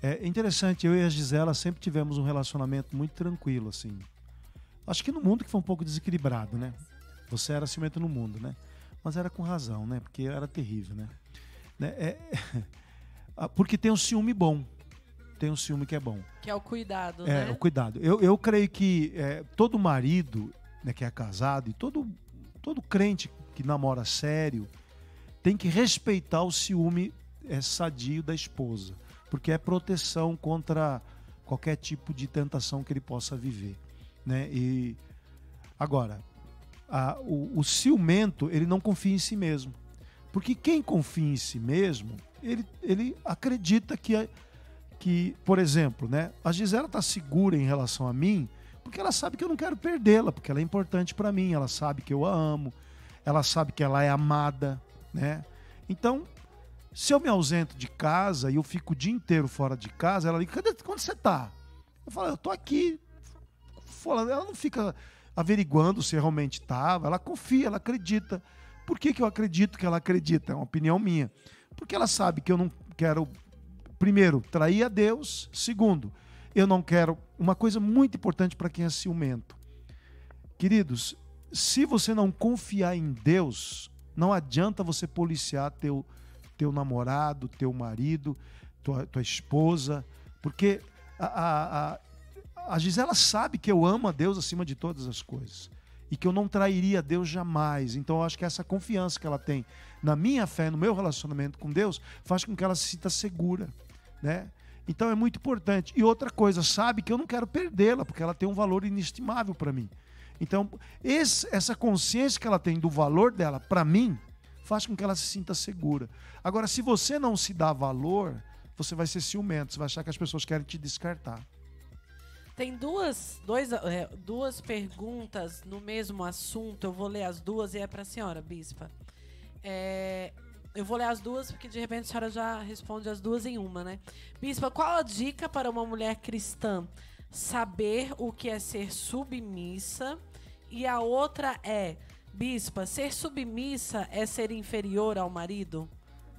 é interessante, eu e a Gisela sempre tivemos um relacionamento muito tranquilo, assim. Acho que no mundo que foi um pouco desequilibrado, né? Você era ciumento no mundo, né? Mas era com razão, né? Porque era terrível, né? né? É... Porque tem um ciúme bom. Tem um ciúme que é bom. Que é o cuidado, é, né? o cuidado. Eu, eu creio que é, todo marido né, que é casado, e todo, todo crente que namora sério tem que respeitar o ciúme é, sadio da esposa, porque é proteção contra qualquer tipo de tentação que ele possa viver. Né? E agora, a, o, o ciumento ele não confia em si mesmo, porque quem confia em si mesmo ele, ele acredita que, que, por exemplo, né, a Gisela está segura em relação a mim porque ela sabe que eu não quero perdê-la, porque ela é importante para mim, ela sabe que eu a amo, ela sabe que ela é amada, né? Então, se eu me ausento de casa e eu fico o dia inteiro fora de casa, ela liga, cadê quando você tá? Eu falo, eu tô aqui. Ela não fica averiguando se realmente estava, ela confia, ela acredita. Por que, que eu acredito que ela acredita? É uma opinião minha. Porque ela sabe que eu não quero, primeiro, trair a Deus, segundo, eu não quero. Uma coisa muito importante para quem é ciumento. Queridos, se você não confiar em Deus, não adianta você policiar teu, teu namorado, teu marido, tua, tua esposa, porque a, a, a, a Gisela sabe que eu amo a Deus acima de todas as coisas e que eu não trairia Deus jamais. Então eu acho que essa confiança que ela tem na minha fé, no meu relacionamento com Deus, faz com que ela se sinta segura, né? Então é muito importante. E outra coisa, sabe que eu não quero perdê-la, porque ela tem um valor inestimável para mim. Então, esse, essa consciência que ela tem do valor dela para mim, faz com que ela se sinta segura. Agora, se você não se dá valor, você vai ser ciumento, você vai achar que as pessoas querem te descartar. Tem duas, dois, é, duas perguntas no mesmo assunto. Eu vou ler as duas e é para a senhora, bispa. É, eu vou ler as duas, porque de repente a senhora já responde as duas em uma, né? Bispa, qual a dica para uma mulher cristã saber o que é ser submissa? E a outra é, Bispa, ser submissa é ser inferior ao marido?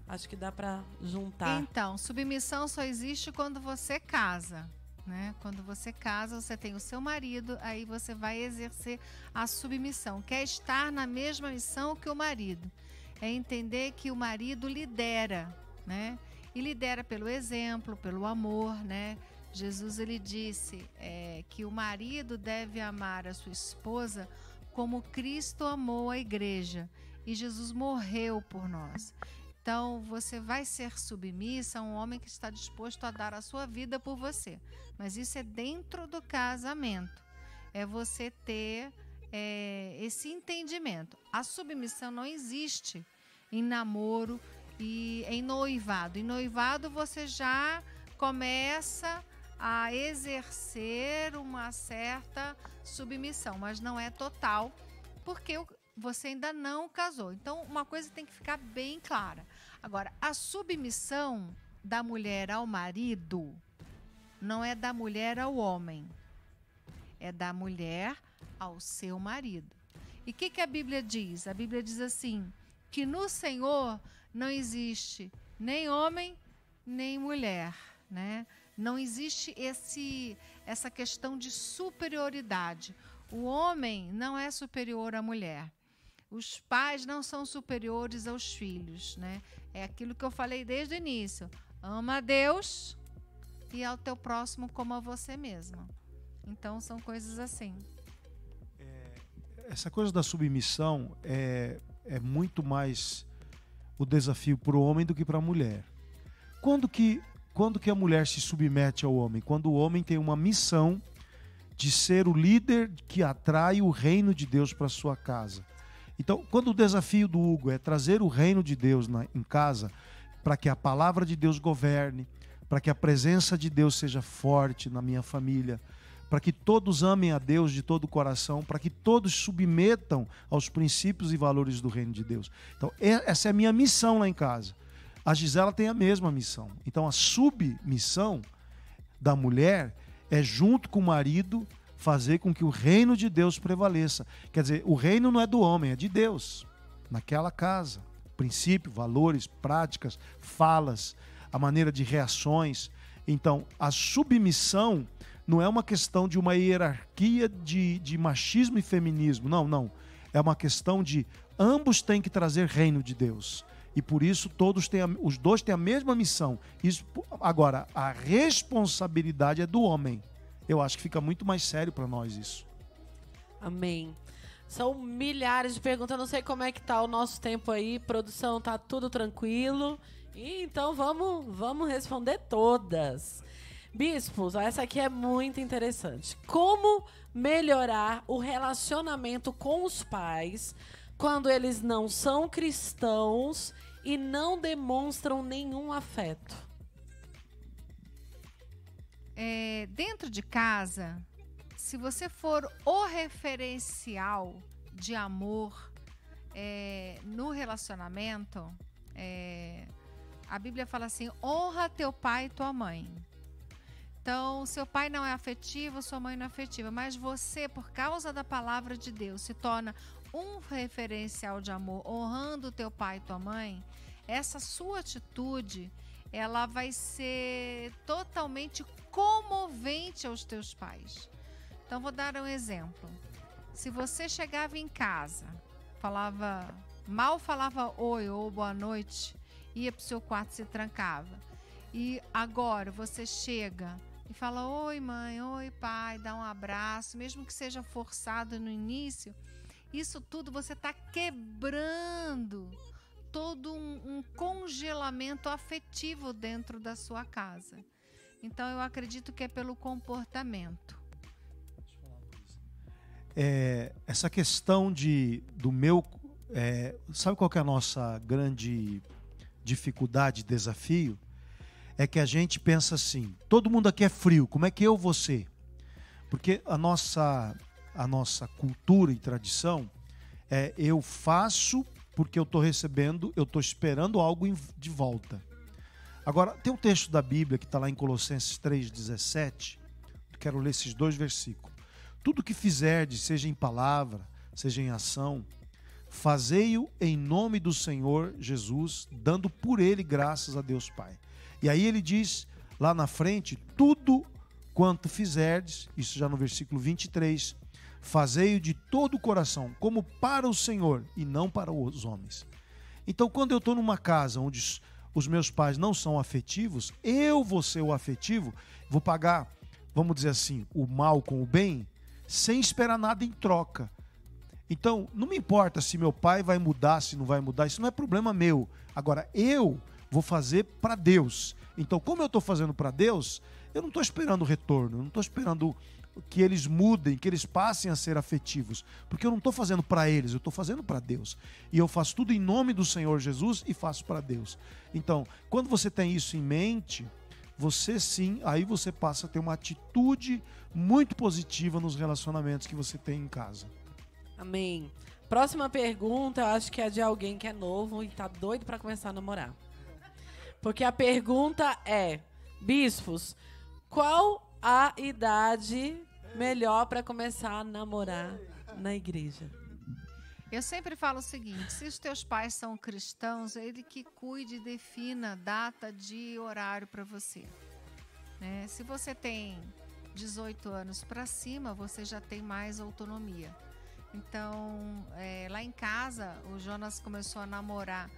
Acho que dá para juntar. Então, submissão só existe quando você casa. Né? Quando você casa, você tem o seu marido, aí você vai exercer a submissão, quer estar na mesma missão que o marido é entender que o marido lidera, né? E lidera pelo exemplo, pelo amor, né? Jesus ele disse é, que o marido deve amar a sua esposa como Cristo amou a igreja e Jesus morreu por nós. Então, você vai ser submissa a um homem que está disposto a dar a sua vida por você. Mas isso é dentro do casamento. É você ter é, esse entendimento. A submissão não existe em namoro e em noivado. Em noivado você já começa a exercer uma certa submissão, mas não é total, porque você ainda não casou. Então, uma coisa tem que ficar bem clara. Agora, a submissão da mulher ao marido não é da mulher ao homem, é da mulher ao seu marido. E o que, que a Bíblia diz? A Bíblia diz assim: que no Senhor não existe nem homem nem mulher, né? Não existe esse essa questão de superioridade. O homem não é superior à mulher. Os pais não são superiores aos filhos, né? É aquilo que eu falei desde o início. Ama a Deus e ao teu próximo como a você mesmo. Então são coisas assim. Essa coisa da submissão é, é muito mais o desafio para o homem do que para a mulher. Quando que, quando que a mulher se submete ao homem? Quando o homem tem uma missão de ser o líder que atrai o reino de Deus para sua casa. Então, quando o desafio do Hugo é trazer o reino de Deus na, em casa, para que a palavra de Deus governe, para que a presença de Deus seja forte na minha família, para que todos amem a Deus de todo o coração, para que todos submetam aos princípios e valores do reino de Deus. Então, essa é a minha missão lá em casa. A Gisela tem a mesma missão. Então, a submissão da mulher é, junto com o marido, fazer com que o reino de Deus prevaleça. Quer dizer, o reino não é do homem, é de Deus, naquela casa. Princípio, valores, práticas, falas, a maneira de reações. Então, a submissão não é uma questão de uma hierarquia de, de machismo e feminismo. Não, não. É uma questão de ambos têm que trazer reino de Deus. E por isso todos têm a, os dois têm a mesma missão. Isso, agora, a responsabilidade é do homem. Eu acho que fica muito mais sério para nós isso. Amém. São milhares de perguntas. Eu não sei como é que tá o nosso tempo aí. Produção, tá tudo tranquilo. Então vamos, vamos responder todas. Bispos, essa aqui é muito interessante. Como melhorar o relacionamento com os pais quando eles não são cristãos e não demonstram nenhum afeto? É, dentro de casa, se você for o referencial de amor é, no relacionamento, é, a Bíblia fala assim: honra teu pai e tua mãe. Então, seu pai não é afetivo, sua mãe não é afetiva, mas você, por causa da palavra de Deus, se torna um referencial de amor, honrando teu pai e tua mãe. Essa sua atitude, ela vai ser totalmente comovente aos teus pais. Então, vou dar um exemplo. Se você chegava em casa, falava mal falava oi ou boa noite, ia para o seu quarto se trancava. E agora você chega e fala: Oi, mãe, oi, pai, dá um abraço, mesmo que seja forçado no início, isso tudo você está quebrando todo um, um, congelamento afetivo dentro da sua casa. Então, eu acredito que é pelo comportamento. É, essa questão de do meu. É, sabe qual é a nossa grande dificuldade, desafio? É que a gente pensa assim: todo mundo aqui é frio, como é que eu vou ser? Porque a nossa, a nossa cultura e tradição é eu faço porque eu estou recebendo, eu estou esperando algo de volta. Agora, tem um texto da Bíblia que está lá em Colossenses 3,17. Quero ler esses dois versículos. Tudo que fizerdes, seja em palavra, seja em ação, fazei-o em nome do Senhor Jesus, dando por ele graças a Deus Pai. E aí ele diz lá na frente: tudo quanto fizerdes, isso já no versículo 23, fazei-o de todo o coração, como para o Senhor e não para os homens. Então, quando eu estou numa casa onde os meus pais não são afetivos, eu vou ser o afetivo, vou pagar, vamos dizer assim, o mal com o bem, sem esperar nada em troca. Então, não me importa se meu pai vai mudar, se não vai mudar, isso não é problema meu. Agora, eu vou fazer para Deus. Então, como eu estou fazendo para Deus, eu não estou esperando retorno, eu não estou esperando que eles mudem, que eles passem a ser afetivos, porque eu não estou fazendo para eles, eu estou fazendo para Deus. E eu faço tudo em nome do Senhor Jesus e faço para Deus. Então, quando você tem isso em mente, você sim, aí você passa a ter uma atitude muito positiva nos relacionamentos que você tem em casa. Amém. Próxima pergunta, eu acho que é de alguém que é novo e está doido para começar a namorar. Porque a pergunta é: bispos, qual a idade melhor para começar a namorar na igreja? Eu sempre falo o seguinte: se os teus pais são cristãos, ele que cuide e defina data de horário para você. Né? Se você tem 18 anos para cima, você já tem mais autonomia. Então, é, lá em casa, o Jonas começou a namorar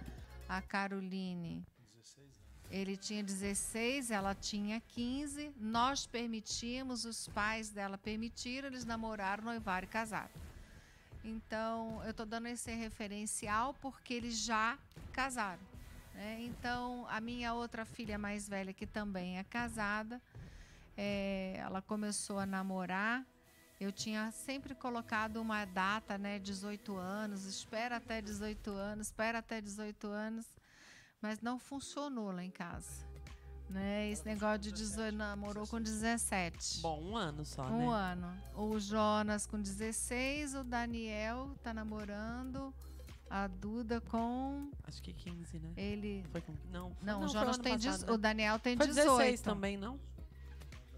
a Caroline. Ele tinha 16, ela tinha 15. Nós permitimos, os pais dela permitiram, eles namoraram, noivaram e casaram. Então, eu estou dando esse referencial porque eles já casaram. Né? Então, a minha outra filha mais velha, que também é casada, é, ela começou a namorar. Eu tinha sempre colocado uma data, né, 18 anos, espera até 18 anos, espera até 18 anos, mas não funcionou lá em casa. Né? Esse negócio de 18, namorou com 17. Bom, um ano só, um né? ano. O Jonas com 16, o Daniel tá namorando, a Duda com Acho que 15, né? ele. Foi com... Não, foi- Não, o foi Jonas tem passado, 18, né? o Daniel tem Foi 18. 16 também, não?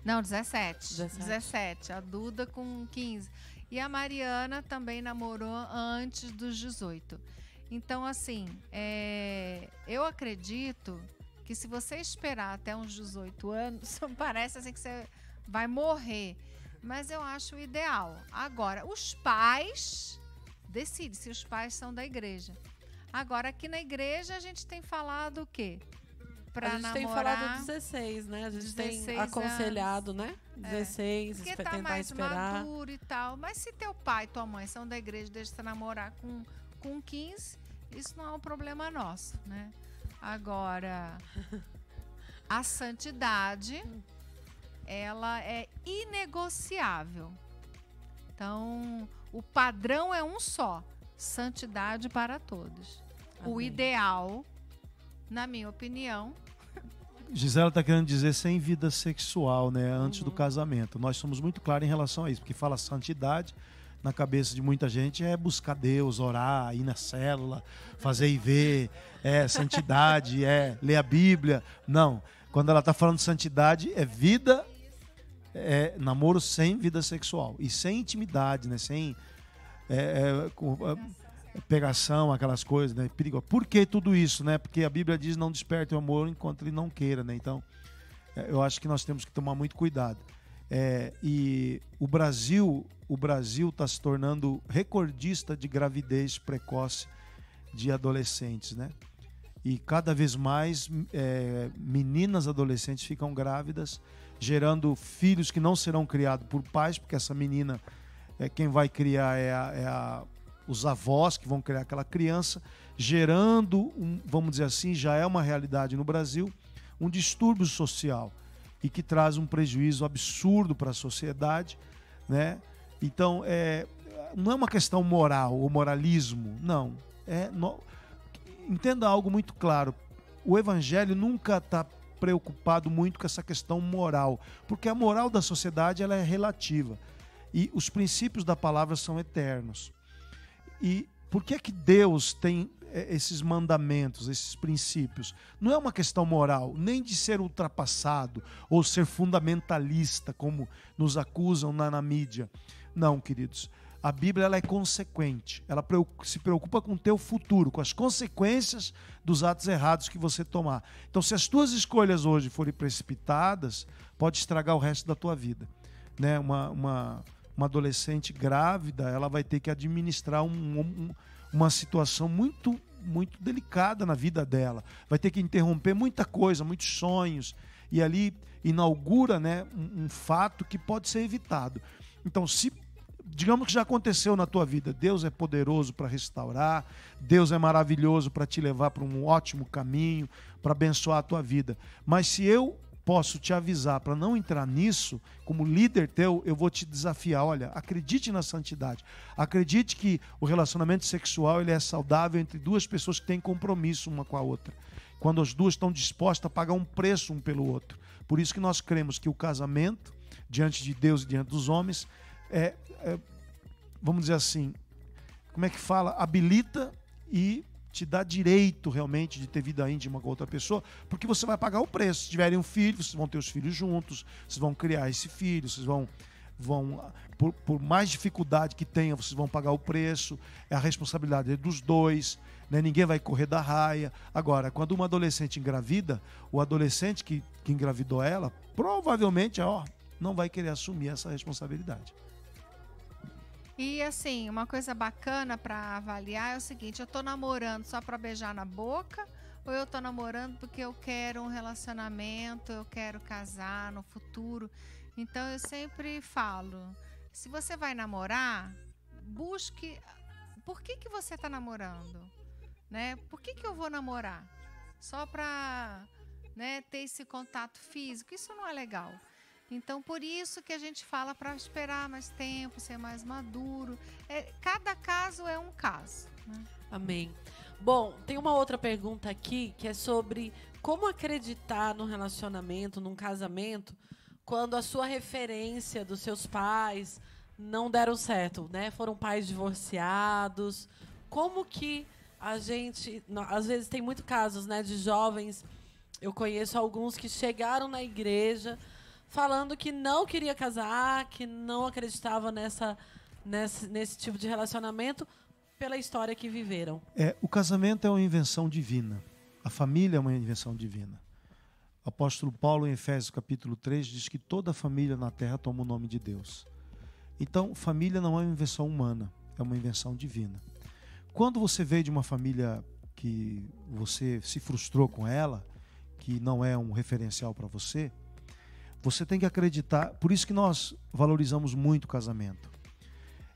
Não, 17. 17. 17. A Duda com 15. E a Mariana também namorou antes dos 18. Então, assim, é, eu acredito que se você esperar até uns 18 anos, parece assim que você vai morrer. Mas eu acho o ideal. Agora, os pais decidem se os pais são da igreja. Agora, aqui na igreja, a gente tem falado o quê? Pra a gente tem namorar. falado 16, né? A gente 16 tem aconselhado, né? 16, Porque espe- tá tentar mais esperar. maduro e tal. Mas se teu pai e tua mãe são da igreja, deixa você namorar com, com 15, isso não é um problema nosso, né? Agora, a santidade, ela é inegociável. Então, o padrão é um só: santidade para todos. O Amém. ideal, na minha opinião, Gisela está querendo dizer sem vida sexual, né? Antes do Uhum. casamento. Nós somos muito claros em relação a isso, porque fala santidade na cabeça de muita gente é buscar Deus, orar, ir na célula, fazer e ver, é santidade, é ler a Bíblia. Não. Quando ela está falando de santidade, é vida, é namoro sem vida sexual e sem intimidade, né? Sem é, é, com- é, pegação, aquelas coisas, né? Perigo. Por que tudo isso, né? Porque a Bíblia diz não desperte o amor enquanto ele não queira, né? Então, é, eu acho que nós temos que tomar muito cuidado. É, e o Brasil, o Brasil está se tornando recordista de gravidez precoce de adolescentes, né? E cada vez mais é, meninas adolescentes ficam grávidas, gerando filhos que não serão criados por pais, porque essa menina, é, quem vai criar é, a- é a- os avós que vão criar aquela criança, gerando, um, vamos dizer assim, já é uma realidade no Brasil, um distúrbio social e que traz um prejuízo absurdo para a sociedade, né? Então, é, não é uma questão moral ou moralismo, não. É, no- entenda algo muito claro. O evangelho nunca está preocupado muito com essa questão moral, porque a moral da sociedade ela é relativa e os princípios da palavra são eternos. E por que é que Deus tem esses mandamentos, esses princípios? Não é uma questão moral, nem de ser ultrapassado ou ser fundamentalista, como nos acusam na, na mídia. Não, queridos. A Bíblia ela é consequente. Ela se preocupa com o teu futuro, com as consequências dos atos errados que você tomar. Então, se as tuas escolhas hoje forem precipitadas, pode estragar o resto da tua vida. Né? Uma, uma, uma adolescente grávida, ela vai ter que administrar um- um- uma situação muito muito delicada na vida dela. Vai ter que interromper muita coisa, muitos sonhos e ali inaugura, né, um, um fato que pode ser evitado. Então, se digamos que já aconteceu na tua vida, Deus é poderoso para restaurar, Deus é maravilhoso para te levar para um ótimo caminho, para abençoar a tua vida. Mas se eu posso te avisar para não entrar nisso, como líder teu, eu vou te desafiar. Olha, acredite na santidade. Acredite que o relacionamento sexual ele é saudável entre duas pessoas que têm compromisso uma com a outra. Quando as duas estão dispostas a pagar um preço um pelo outro. Por isso que nós cremos que o casamento, diante de Deus e diante dos homens, é, é vamos dizer assim, como é que fala? Habilita e te dá direito realmente de ter vida íntima com outra pessoa, porque você vai pagar o preço. Se tiverem um filho, vocês vão ter os filhos juntos, vocês vão criar esse filho, vocês vão vão, por, por mais dificuldade que tenha, vocês vão pagar o preço, é a responsabilidade dos dois, né? ninguém vai correr da raia. Agora, quando uma adolescente engravida, o adolescente que, que engravidou ela, provavelmente, ó, não vai querer assumir essa responsabilidade. E assim, uma coisa bacana para avaliar é o seguinte: eu tô namorando só para beijar na boca ou eu tô namorando porque eu quero um relacionamento, eu quero casar no futuro. Então eu sempre falo, se você vai namorar, busque por que que você está namorando, né? Por que que eu vou namorar? Só para, né, ter esse contato físico, isso não é legal. Então, por isso que a gente fala para esperar mais tempo, ser mais maduro. É, cada caso é um caso. Né? Amém. Bom, tem uma outra pergunta aqui que é sobre como acreditar no relacionamento, num casamento, quando a sua referência dos seus pais não deram certo, né? Foram pais divorciados. Como que a gente, às vezes tem muitos casos, né, de jovens. Eu conheço alguns que chegaram na igreja falando que não queria casar, que não acreditava nessa, nesse, nesse tipo de relacionamento pela história que viveram. É, o casamento é uma invenção divina. A família é uma invenção divina. O apóstolo Paulo, em Efésios capítulo 3, diz que toda família na terra toma o nome de Deus. Então, família não é uma invenção humana, é uma invenção divina. Quando você veio de uma família que você se frustrou com ela, que não é um referencial para você, você tem que acreditar. Por isso que nós valorizamos muito o casamento.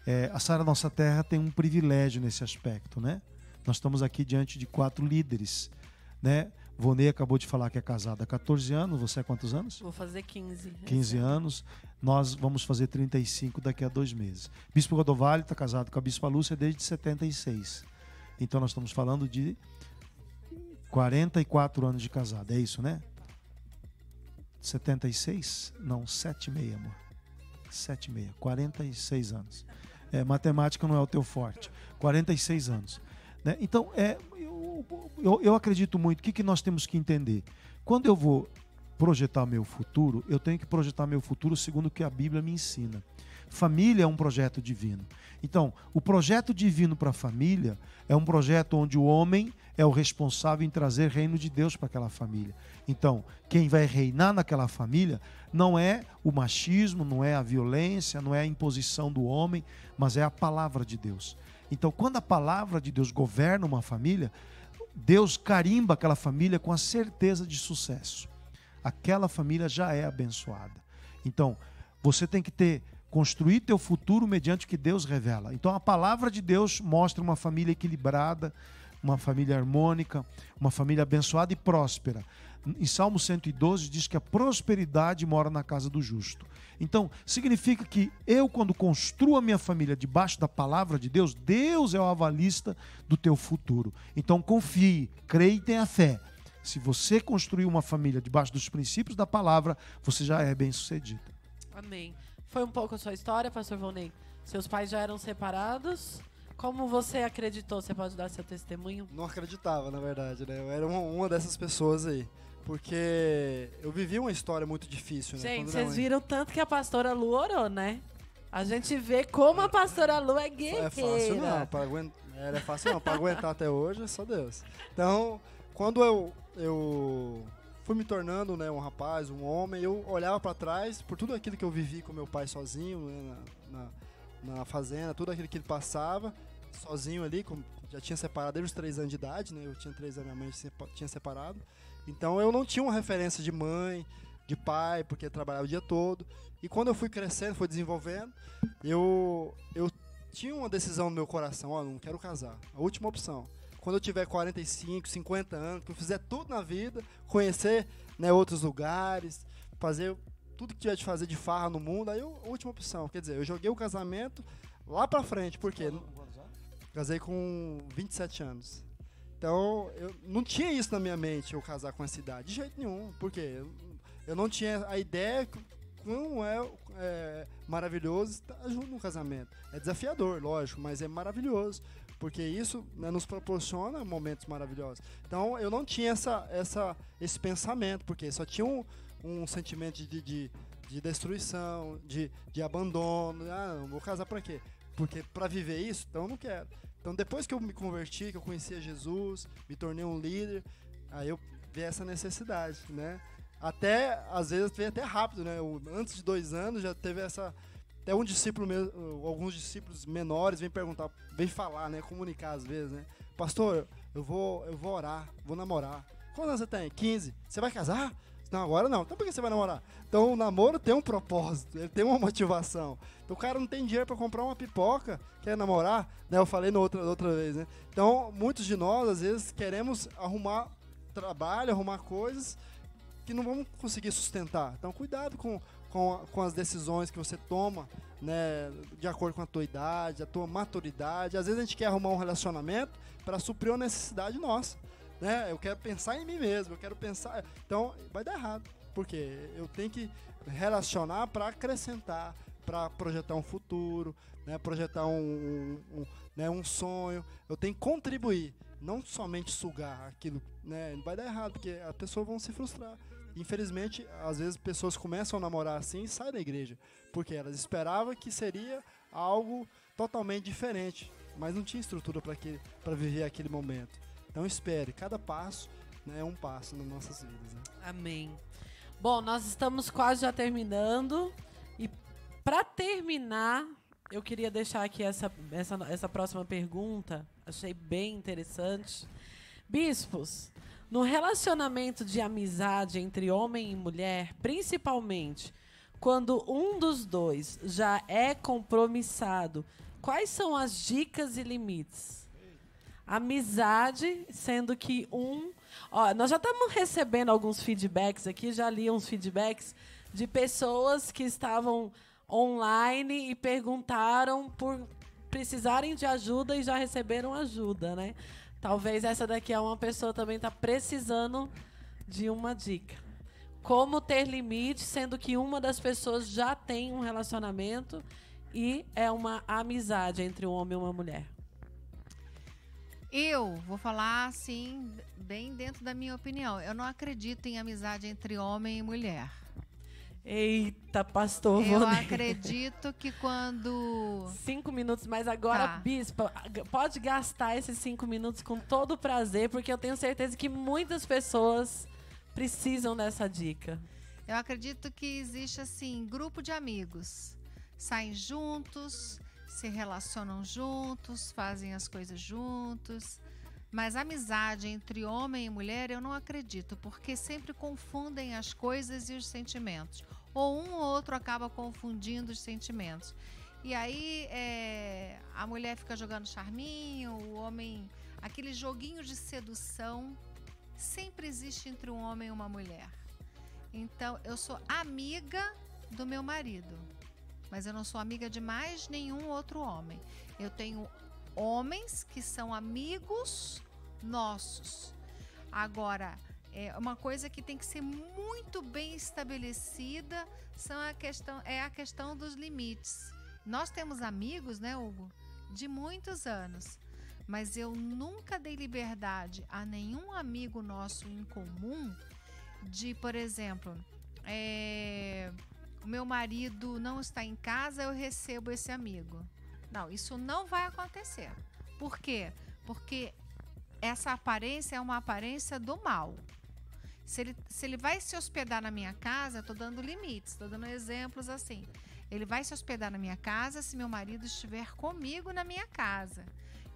É, a Sara Nossa Terra tem um privilégio nesse aspecto, né? Nós estamos aqui diante de quatro líderes, né? Vonei acabou de falar que é casada há 14 anos. Você há quantos anos? Vou fazer 15. 15 anos. Nós vamos fazer 35 daqui a dois meses. Bispo Rodovalho está casado com a Bispa Lúcia desde 76. Então nós estamos falando de 44 anos de casado. É isso, né? 76? Não, 76, amor. 76, 46 anos. É, matemática não é o teu forte. 46 anos. Né? Então, é, eu, eu, eu acredito muito. O que, que nós temos que entender? Quando eu vou projetar meu futuro, eu tenho que projetar meu futuro segundo o que a Bíblia me ensina. Família é um projeto divino. Então, o projeto divino para a família é um projeto onde o homem é o responsável em trazer reino de Deus para aquela família. Então, quem vai reinar naquela família não é o machismo, não é a violência, não é a imposição do homem, mas é a palavra de Deus. Então, quando a palavra de Deus governa uma família, Deus carimba aquela família com a certeza de sucesso. Aquela família já é abençoada. Então, você tem que ter construir teu futuro mediante o que Deus revela. Então a palavra de Deus mostra uma família equilibrada, uma família harmônica, uma família abençoada e próspera. Em Salmo 112 diz que a prosperidade mora na casa do justo. Então, significa que eu, quando construo a minha família debaixo da palavra de Deus, Deus é o avalista do teu futuro. Então, confie, creia e tenha fé. Se você construir uma família debaixo dos princípios da palavra, você já é bem sucedido. Amém. Foi um pouco a sua história, pastor Volney? Seus pais já eram separados? Como você acreditou? Você pode dar seu testemunho? Não acreditava, na verdade, né? Eu era uma, dessas pessoas aí. Porque eu vivi uma história muito difícil, né? Gente, vocês viram tanto que a pastora Lu orou, né? A gente vê como a pastora Lu é guerreira. É fácil não, pra aguentar, era fácil não, pra aguentar até hoje é só Deus. Então, quando eu, eu fui me tornando né, um rapaz, um homem, eu olhava para trás por tudo aquilo que eu vivi com meu pai sozinho, né, na, na, na, fazenda, tudo aquilo que ele passava, sozinho ali, já tinha separado desde os três anos de idade, né, eu tinha três anos, minha mãe tinha separado. Então eu não tinha uma referência de mãe, de pai, porque trabalhava o dia todo. E quando eu fui crescendo, fui desenvolvendo, eu, eu tinha uma decisão no meu coração, ó, não quero casar. A última opção quando eu tiver 45, 50 anos, que eu fizer tudo na vida, conhecer né, outros lugares, fazer tudo que tiver de fazer de farra no mundo, aí eu, a última opção. Quer dizer, eu joguei o casamento lá pra frente, porque casei com 27 anos. Então, eu não tinha isso na minha mente, eu casar com essa idade, de jeito nenhum. Porque eu, eu não tinha a ideia como é, é maravilhoso estar junto no casamento. É desafiador, lógico, mas é maravilhoso porque isso né, nos proporciona momentos maravilhosos. Então eu não tinha essa, essa, esse pensamento, porque só tinha um, um sentimento de, de, de destruição, de, de abandono. Ah, não vou casar pra quê? Porque pra viver isso, então eu não quero. Então depois que eu me converti, que eu conhecia Jesus, me tornei um líder, aí eu vi essa necessidade, né? Até, às vezes, veio até rápido, né? Antes de dois anos já teve essa. Até um discípulo, alguns discípulos menores vêm perguntar, vêm falar, né? Comunicar às vezes, né? Pastor, eu vou, eu vou orar, vou namorar. Quantos anos você tem? 15. Você vai casar? Não, agora não. Então por que você vai namorar? Então o namoro tem um propósito, ele tem uma motivação. Então o cara não tem dinheiro para comprar uma pipoca, quer namorar, né? Eu falei na outra, outra vez, né? Então muitos de nós, às vezes, queremos arrumar trabalho, arrumar coisas que não vamos conseguir sustentar. Então cuidado com, com, com as decisões que você toma, né? De acordo com a tua idade, a tua maturidade. Às vezes a gente quer arrumar um relacionamento para suprir uma necessidade nossa né? Eu quero pensar em mim mesmo, eu quero pensar. Então, vai dar errado. Porque eu tenho que relacionar para acrescentar, para projetar um futuro, né? projetar um, um, um, né? um sonho. Eu tenho que contribuir, não somente sugar aquilo. Né? Vai dar errado, porque as pessoas vão se frustrar. Infelizmente, às vezes pessoas começam a namorar assim e saem da igreja, porque elas esperavam que seria algo totalmente diferente, mas não tinha estrutura para viver aquele momento. Então espere, cada passo né, é um passo nas nossas vidas. Né? Amém. Bom, nós estamos quase já terminando. E para terminar, eu queria deixar aqui essa, essa, essa próxima pergunta. Achei bem interessante. Bispos, no relacionamento de amizade entre homem e mulher, principalmente quando um dos dois já é compromissado, quais são as dicas e limites? amizade, sendo que um. Ó, nós já estamos recebendo alguns feedbacks aqui, já li uns feedbacks de pessoas que estavam online e perguntaram por precisarem de ajuda e já receberam ajuda, né? Talvez essa daqui é uma pessoa também está precisando de uma dica. Como ter limite, sendo que uma das pessoas já tem um relacionamento e é uma amizade entre um homem e uma mulher. Eu vou falar assim, bem dentro da minha opinião. Eu não acredito em amizade entre homem e mulher. Eita, pastor. Eu acredito que quando. Cinco minutos, mas agora, tá. bispa, pode gastar esses cinco minutos com todo prazer, porque eu tenho certeza que muitas pessoas precisam dessa dica. Eu acredito que existe, assim, grupo de amigos. Saem juntos, se relacionam juntos, fazem as coisas juntos. Mas amizade entre homem e mulher eu não acredito, porque sempre confundem as coisas e os sentimentos. Ou um ou outro acaba confundindo os sentimentos. E aí é, a mulher fica jogando charminho, o homem. Aquele joguinho de sedução sempre existe entre um homem e uma mulher. Então eu sou amiga do meu marido mas eu não sou amiga de mais nenhum outro homem. Eu tenho homens que são amigos nossos. Agora, é uma coisa que tem que ser muito bem estabelecida são a questão, é a questão dos limites. Nós temos amigos, né, Hugo, de muitos anos, mas eu nunca dei liberdade a nenhum amigo nosso em comum de, por exemplo, é, meu marido não está em casa, eu recebo esse amigo. Não, isso não vai acontecer. Por quê? Porque essa aparência é uma aparência do mal. Se ele, se ele vai se hospedar na minha casa, estou dando limites, estou dando exemplos assim. Ele vai se hospedar na minha casa se meu marido estiver comigo na minha casa.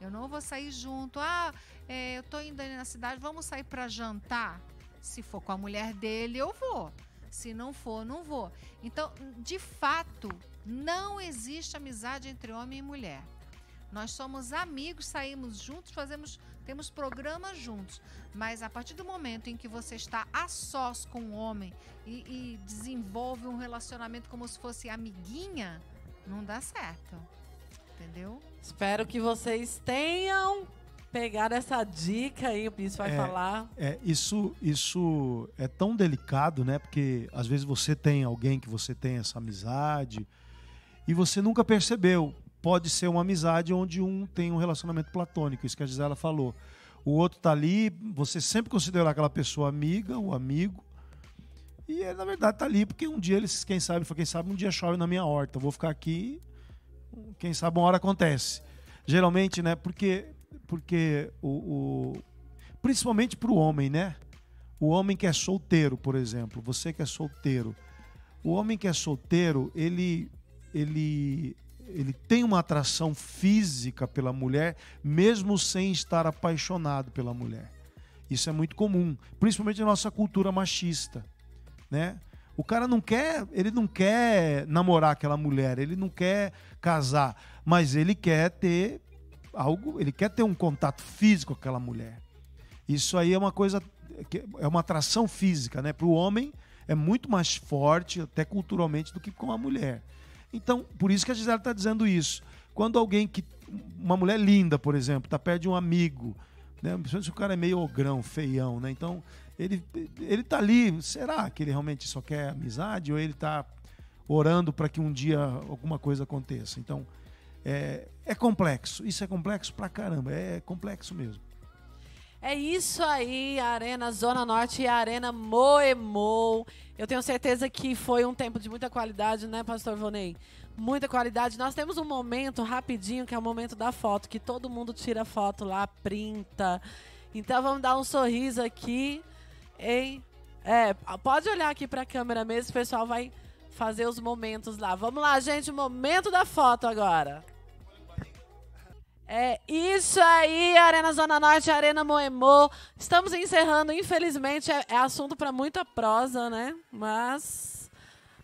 Eu não vou sair junto. Ah, é, eu estou indo ali na cidade, vamos sair para jantar. Se for com a mulher dele, eu vou. Se não for, não vou. Então, de fato, não existe amizade entre homem e mulher. Nós somos amigos, saímos juntos, fazemos, temos programas juntos. Mas a partir do momento em que você está a sós com um homem e, e desenvolve um relacionamento como se fosse amiguinha, não dá certo. Entendeu? Espero que vocês tenham pegar essa dica aí, o Bispo vai é, falar. É, isso, isso é tão delicado, né? Porque às vezes você tem alguém que você tem essa amizade e você nunca percebeu. Pode ser uma amizade onde um tem um relacionamento platônico, isso que a Gisela falou. O outro tá ali, você sempre considerou aquela pessoa amiga ou amigo, E ele, na verdade, tá ali porque um dia eles, quem sabe, quem sabe, um dia chove na minha horta. Eu vou ficar aqui, quem sabe uma hora acontece. Geralmente, né? Porque, porque o, o principalmente para o homem, né? O homem que é solteiro, por exemplo, você que é solteiro, o homem que é solteiro, ele, ele, ele tem uma atração física pela mulher, mesmo sem estar apaixonado pela mulher. Isso é muito comum, principalmente na nossa cultura machista, né? O cara não quer, ele não quer namorar aquela mulher, ele não quer casar, mas ele quer ter algo, ele quer ter um contato físico com aquela mulher. Isso aí é uma coisa é uma atração física, né? Para o homem é muito mais forte, até culturalmente, do que com a mulher. Então, por isso que a Gisele está dizendo isso. Quando alguém que. Uma mulher linda, por exemplo, está perto de um amigo, né? Principalmente se o cara é meio ogrão, feião, né? Então, ele, ele tá ali. Será que ele realmente só quer amizade? Ou ele está orando para que um dia alguma coisa aconteça? Então, é, é complexo. Isso é complexo pra caramba. É complexo mesmo. É isso aí, Arena Zona Norte e Arena Moemou. Eu tenho certeza que foi um tempo de muita qualidade, né, Pastor Vonei? Muita qualidade. Nós temos um momento rapidinho, que é o momento da foto, que todo mundo tira foto lá, printa. Então vamos dar um sorriso aqui, hein? É, pode olhar aqui para a câmera mesmo, o pessoal vai fazer os momentos lá. Vamos lá, gente, momento da foto agora. É isso aí, Arena Zona Norte, Arena Moemô. Estamos encerrando, infelizmente, é, é assunto para muita prosa, né? Mas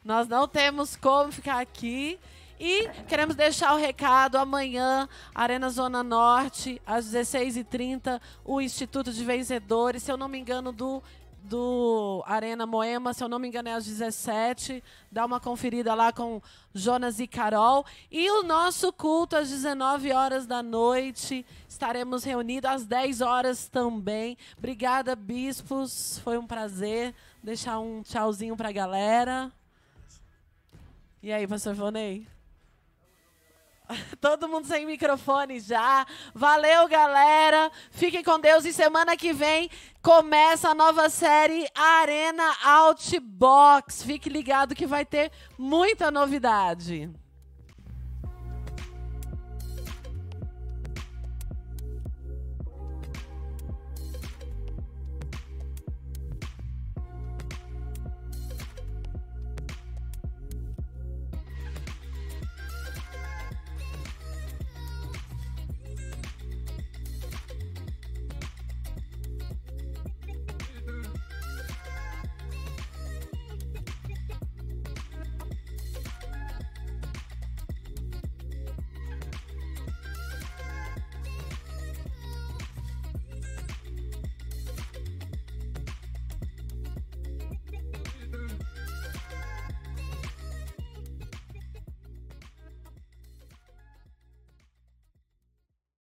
nós não temos como ficar aqui. E queremos deixar o recado amanhã, Arena Zona Norte, às 16h30, o Instituto de Vencedores, se eu não me engano, do do Arena Moema, se eu não me engano, é às 17. Dá uma conferida lá com Jonas e Carol. E o nosso culto às 19 horas da noite. Estaremos reunidos às 10 horas também. Obrigada, bispos. Foi um prazer. Deixar um tchauzinho para a galera. E aí, pastor Vonei? Todo mundo sem microfone já. Valeu, galera. Fiquem com Deus. E semana que vem começa a nova série Arena Outbox. Fique ligado que vai ter muita novidade.